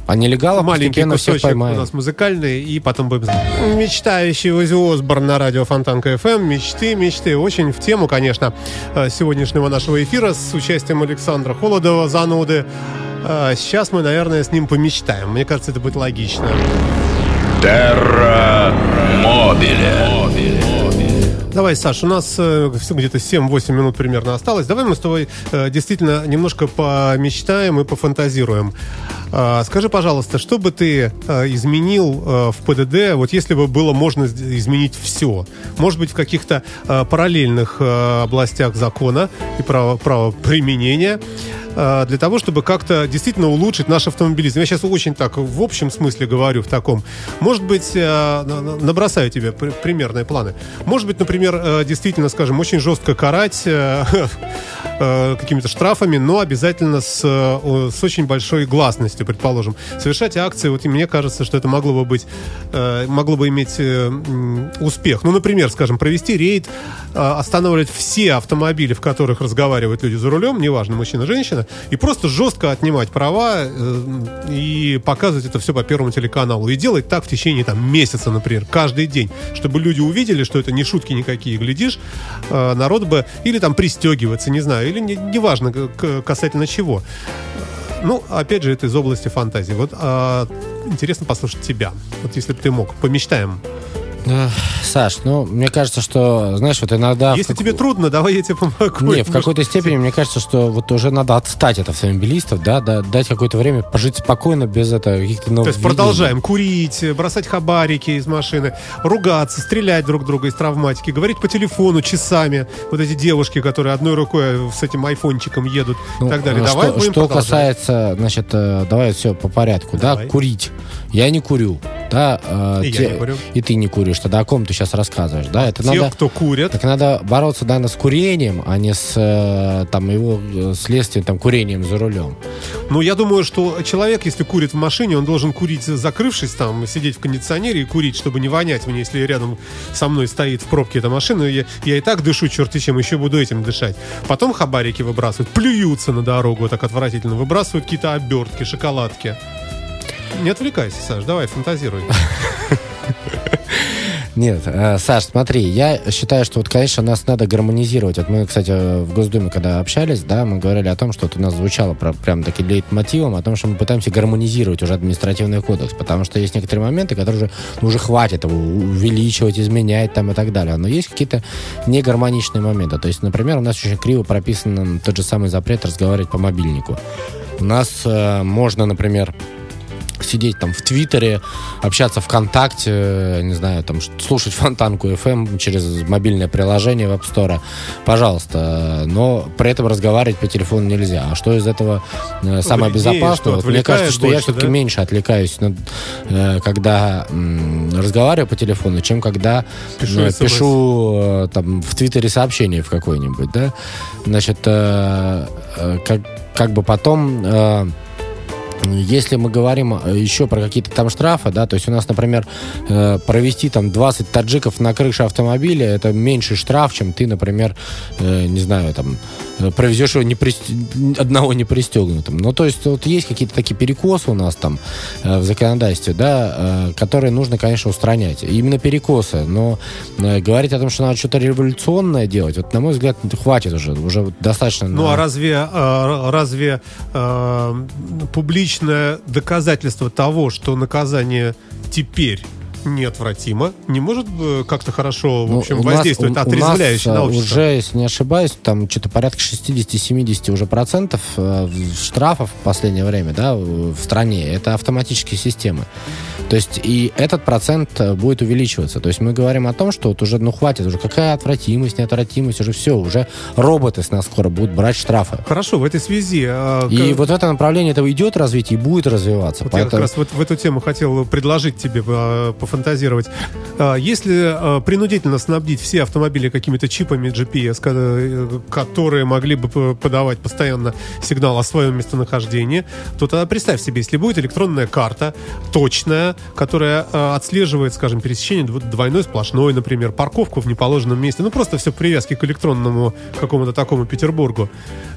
А нелегалов Маленький постепенно всех кусочек у нас музыкальный, и потом будем... знать. Мечтающий Ози Осборн на радио Фонтанка FM. Мечты, мечты. Очень в тему, конечно, э, сегодняшнего нашего эфира с участием Александра Холодова, зануды. Э, Сейчас мы, наверное, с ним помечтаем. Мне кажется, это будет логично. Терра Мобиле. Давай, Саш, у нас э, где-то 7-8 минут примерно осталось. Давай мы с тобой э, действительно немножко помечтаем и пофантазируем. А, скажи, пожалуйста, что бы ты э, изменил э, в ПДД, вот если бы было можно изменить все? Может быть, в каких-то параллельных областях закона и права, правоприменения, для того, чтобы как-то действительно улучшить наш автомобилизм. Я сейчас очень так в общем смысле говорю, в таком. Может быть, на- на- набросаю тебе пр- примерные планы. Может быть, например, действительно, скажем, очень жестко карать какими-то штрафами, но обязательно с, с очень большой гласностью, предположим. Совершать акции, вот и мне кажется, что это могло бы быть, э, могло бы иметь э, успех. Ну, например, скажем, провести рейд, э, останавливать все автомобили, в которых разговаривают люди за рулем, неважно, мужчина, женщина, и просто жестко отнимать права э, и показывать это все по первому телеканалу. И делать так в течение там, месяца, например, каждый день, чтобы люди увидели, что это не шутки никакие, глядишь, э, народ бы или там пристегиваться, не знаю, или не- неважно касательно чего. Ну, опять же, это из области фантазии. Вот а, интересно послушать тебя. Вот если бы ты мог, помечтаем. Саш, ну, мне кажется, что, знаешь, вот иногда... в если как- тебе трудно, давай я тебе помогу. Не, в какой-то степени, мне кажется, что вот уже надо отстать от автомобилистов, да, да, дать какое-то время пожить спокойно, без это, каких-то То есть продолжаем курить, бросать хабарики из машины, ругаться, стрелять друг друга из травматики, говорить по телефону часами. Вот эти девушки, которые одной рукой с этим айфончиком едут Ну, и так далее. э, Давай что, будем что продолжать. касается, значит, э, давай все по порядку, Давай. да, курить. Я не курю, да. э, И я не курю. И ты не куришь. Тогда о ком ты сейчас рассказываешь, да? Это Те, надо... кто курят, Так надо бороться, наверное, с курением, а не с э, там его э, следствием, там, курением за рулем. Ну, я думаю, что человек, если курит в машине, он должен курить, закрывшись там, сидеть в кондиционере и курить, чтобы не вонять мне, если рядом со мной стоит в пробке эта машина. Я, я и так дышу, черти чем, еще буду этим дышать. Потом хабарики выбрасывают, плюются на дорогу так отвратительно, выбрасывают какие-то обертки, шоколадки. Не отвлекайся, Саш, давай, фантазируй. Нет, э, Саш, смотри, я считаю, что вот, конечно, нас надо гармонизировать. Вот мы, кстати, в Госдуме, когда общались, да, мы говорили о том, что вот у нас звучало про, прям таки лейтмотивом, о том, что мы пытаемся гармонизировать уже административный кодекс, потому что есть некоторые моменты, которые уже, ну, уже хватит его увеличивать, изменять там и так далее. Но есть какие-то негармоничные моменты. То есть, например, у нас очень криво прописан тот же самый запрет разговаривать по мобильнику. У нас э, можно, например, сидеть там в Твиттере, общаться ВКонтакте, э, не знаю, там слушать Фонтанку FM через мобильное приложение в App Store, пожалуйста. Но при этом разговаривать по телефону нельзя. А что из этого э, самое безопасное? Вот мне кажется, что больше, я все-таки да? меньше отвлекаюсь, э, когда разговариваю по телефону, чем когда пишу, пишу там в Твиттере сообщение в какое-нибудь, да. Значит, как, как бы потом если мы говорим э, еще про какие-то там штрафы, да, то есть у нас, например, э, провести там 20 таджиков на крыше автомобиля, это меньший штраф, чем ты, например, э, не знаю, там, провезешь его не при... одного не пристегнутым. Ну, то есть вот есть какие-то такие перекосы у нас там в законодательстве, да, которые нужно, конечно, устранять. Именно перекосы. Но говорить о том, что надо что-то революционное делать, вот, на мой взгляд, хватит уже. Уже достаточно... Ну, на... а разве, разве э, публично личное доказательство того, что наказание теперь неотвратимо, не может э, как-то хорошо, в ну, общем, воздействовать нас, отрезвляюще у нас, на общество? Уже, если не ошибаюсь, там что-то порядка 60-70 уже процентов э, штрафов в последнее время, да, в стране, это автоматические системы. То есть и этот процент э, будет увеличиваться. То есть мы говорим о том, что вот уже, ну, хватит, уже какая отвратимость, неотвратимость, уже все, уже роботы с нас скоро будут брать штрафы. Хорошо, в этой связи... А, и как... вот это направление этого идет развитие и будет развиваться. Вот поэтому... Я как раз вот в эту тему хотел предложить тебе а, пофантазировать. А, если принудительно снабдить все автомобили какими-то чипами GPS, э, которые могли бы подавать постоянно сигнал о своем местонахождении, то тогда представь себе, если будет электронная карта, точная, которая э, отслеживает, скажем, пересечение двойной сплошной, например, парковку в неположенном месте. Ну, просто все привязки к электронному какому-то такому Петербургу.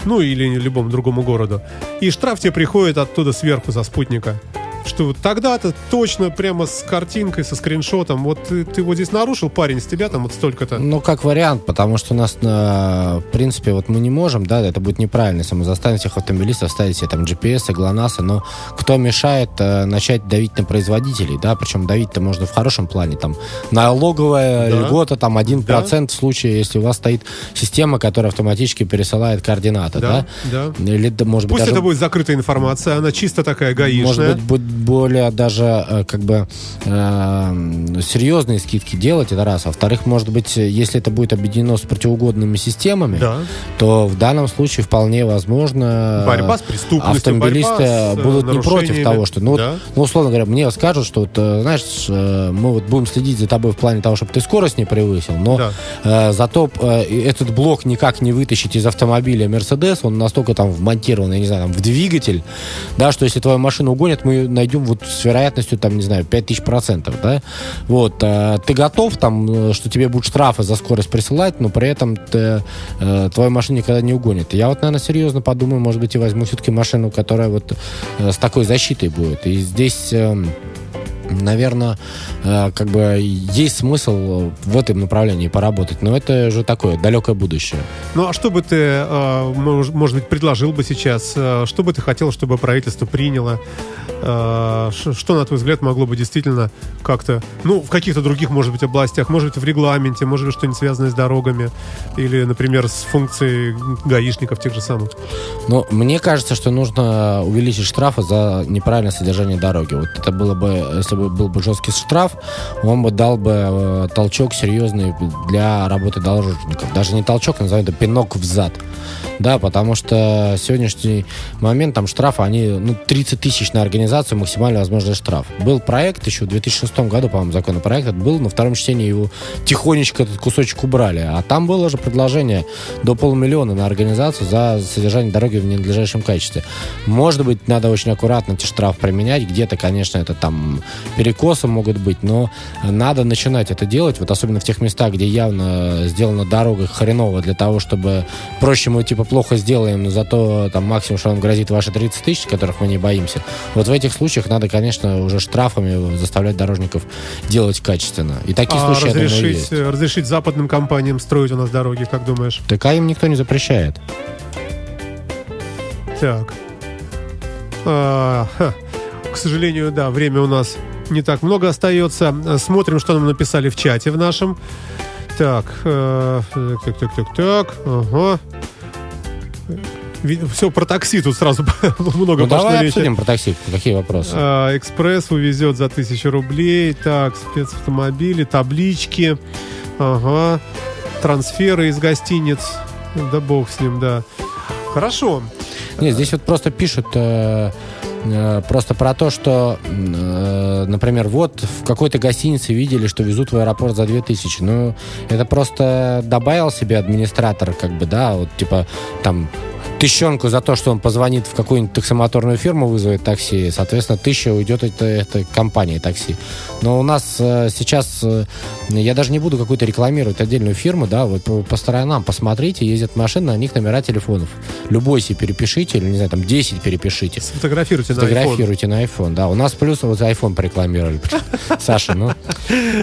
Ну, или любому другому городу. И штраф тебе приходит оттуда сверху за спутника что тогда-то точно прямо с картинкой, со скриншотом, вот ты, ты вот здесь нарушил, парень, с тебя там вот столько-то. Ну, как вариант, потому что у нас, в принципе, вот мы не можем, да, это будет неправильно, если мы заставим всех автомобилистов ставить себе там GPS, ГЛОНАСС, но кто мешает э, начать давить на производителей, да, причем давить-то можно в хорошем плане, там, налоговая да. льгота, там, 1% да. в случае, если у вас стоит система, которая автоматически пересылает координаты, да? Да, да. Или, может Пусть быть, даже... это будет закрытая информация, она чисто такая гаишная. Может быть, более даже э, как бы э, серьезные скидки делать, это раз. А во-вторых, может быть, если это будет объединено с противоугодными системами, да. то в данном случае вполне возможно борьба с преступностью, автомобилисты с будут не против того, что, ну, да. вот, ну, условно говоря, мне скажут, что, вот, э, знаешь, э, мы вот будем следить за тобой в плане того, чтобы ты скорость не превысил, но да. э, зато э, этот блок никак не вытащить из автомобиля Mercedes, он настолько там вмонтирован, я не знаю, там, в двигатель, да, что если твою машину угонят, мы найдем вот с вероятностью, там, не знаю, 5000%, да, вот, э, ты готов, там, что тебе будут штрафы за скорость присылать, но при этом ты, э, твою машину никогда не угонят. Я вот, наверное, серьезно подумаю, может быть, и возьму все-таки машину, которая вот э, с такой защитой будет. И здесь... Э, наверное, э, как бы есть смысл в этом направлении поработать, но это же такое далекое будущее. Ну а что бы ты, э, может быть, предложил бы сейчас, э, что бы ты хотел, чтобы правительство приняло, что, на твой взгляд, могло бы действительно как-то, ну, в каких-то других, может быть, областях, может быть, в регламенте, может быть, что-нибудь связанное с дорогами, или, например, с функцией гаишников тех же самых? Ну, мне кажется, что нужно увеличить штрафы за неправильное содержание дороги. Вот это было бы, если бы был бы жесткий штраф, он бы дал бы э, толчок серьезный для работы дорожников. Даже не толчок, назовем это пинок в зад. Да, потому что сегодняшний момент там штрафы, они, ну, 30 тысяч на организацию, максимально возможный штраф. Был проект еще в 2006 году, по-моему, законопроект этот был, на втором чтении его тихонечко этот кусочек убрали. А там было же предложение до полумиллиона на организацию за содержание дороги в ненадлежащем качестве. Может быть, надо очень аккуратно эти штрафы применять. Где-то, конечно, это там перекосы могут быть, но надо начинать это делать, вот особенно в тех местах, где явно сделана дорога хреново для того, чтобы проще мы типа плохо сделаем, но зато там максимум, что нам грозит ваши 30 тысяч, которых мы не боимся. Вот в этих случаях надо, конечно, уже штрафами заставлять дорожников делать качественно. И такие а случаи, разрешить, думаю, есть. разрешить западным компаниям строить у нас дороги, как думаешь? Так а им никто не запрещает. Так. А, к сожалению, да, время у нас не так много остается. Смотрим, что нам написали в чате в нашем. Так, э, так, так, так, так, ага. Все про такси тут сразу много Ну, пошло давай речи. обсудим про такси. Какие вопросы? А, Экспресс увезет за тысячу рублей. Так, спецавтомобили, таблички. Ага. Трансферы из гостиниц. Да бог с ним, да. Хорошо. Нет, здесь вот просто пишут э, э, просто про то, что, э, например, вот в какой-то гостинице видели, что везут в аэропорт за 2000. Ну, это просто добавил себе администратор, как бы, да, вот типа там тыщенку за то, что он позвонит в какую-нибудь таксомоторную фирму, вызовет такси, соответственно, тысяча уйдет это, это компании такси. Но у нас э, сейчас, э, я даже не буду какую-то рекламировать отдельную фирму, да, вот по, по сторонам посмотрите, ездят машины, на них номера телефонов. Любой себе перепишите, или, не знаю, там, 10 перепишите. Сфотографируйте на iPhone. Фотографируйте на iPhone, да. У нас плюс вот iPhone порекламировали. Саша, ну.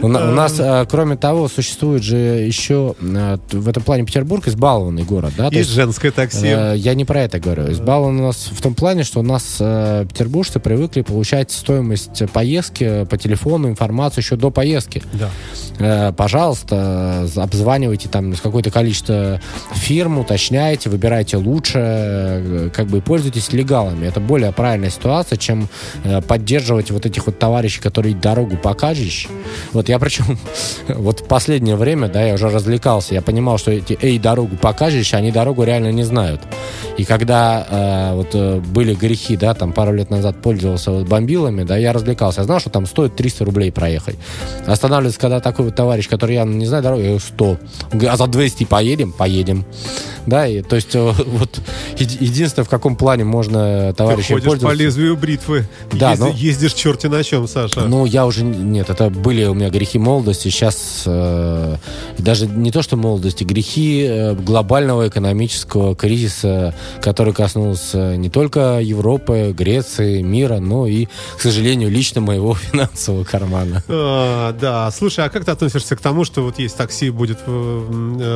У на- у нас, э, кроме того, существует же еще э, в этом плане Петербург избалованный город, да. Есть женское такси. э, Я не про это говорю. Избалован у нас в том плане, что у нас э, петербуржцы привыкли получать стоимость поездки по телефону, информацию еще до поездки. Да. Э, пожалуйста, обзванивайте там какое-то количество фирм, уточняйте, выбирайте лучше, э, как бы и пользуйтесь легалами. Это более правильная ситуация, чем э, поддерживать вот этих вот товарищей, которые дорогу покажешь. Вот я причем вот в последнее время, да, я уже развлекался, я понимал, что эти «эй, дорогу покажешь», они дорогу реально не знают. И когда э, вот э, были грехи, да, там пару лет назад пользовался вот бомбилами, да, я развлекался. Я знал, что там стоит 300 рублей проехать. Останавливается, когда такой вот товарищ, который явно не знает дорогу, я говорю, 100. Он говорит, а за 200 поедем? Поедем. Да, и, то есть э, вот еди- единственное, в каком плане можно Ты товарищем ходишь по пользоваться. лезвию бритвы. Да, Езди- но- Ездишь черти на чем, Саша. Ну, я уже... Нет, это были у меня грехи молодости. Сейчас э, даже не то, что молодости, грехи э, глобального экономического кризиса, который коснулся не только Европы, Греции, мира, но и, к сожалению, лично моего финансового кармана. А, да, слушай, а как ты относишься к тому, что вот есть такси будет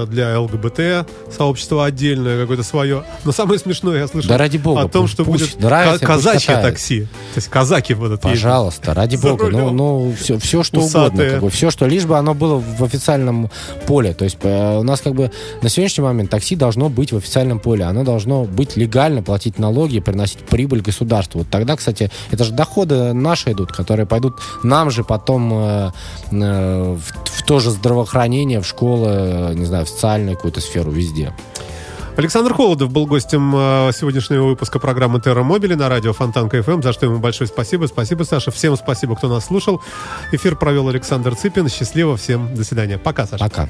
для ЛГБТ сообщества отдельное, какое-то свое? Но самое смешное, я слышал Да ради бога, о том, пусть- что пусть будет нравится, ка- пусть казачье катает. такси. То есть казаки будут ездить. Пожалуйста, ради За бога. Ну, ну все, все что Усатые. угодно. Как бы, все, что лишь бы оно было в официальном поле. То есть э, у нас как бы на сегодняшний момент такси должно быть в официальном поле. Оно должно быть легально, платить налоги, приносить прибыль государству. Вот тогда, кстати, это же доходы наши идут, которые пойдут нам же потом э, э, в, в то же здравоохранение, в школы, не знаю, в социальную какую-то сферу, везде. Александр Холодов был гостем э, сегодняшнего выпуска программы Терра Мобили на радио Фонтанка ФМ, за что ему большое спасибо. Спасибо, Саша. Всем спасибо, кто нас слушал. Эфир провел Александр Цыпин. Счастливо всем. До свидания. Пока, Саша. Пока.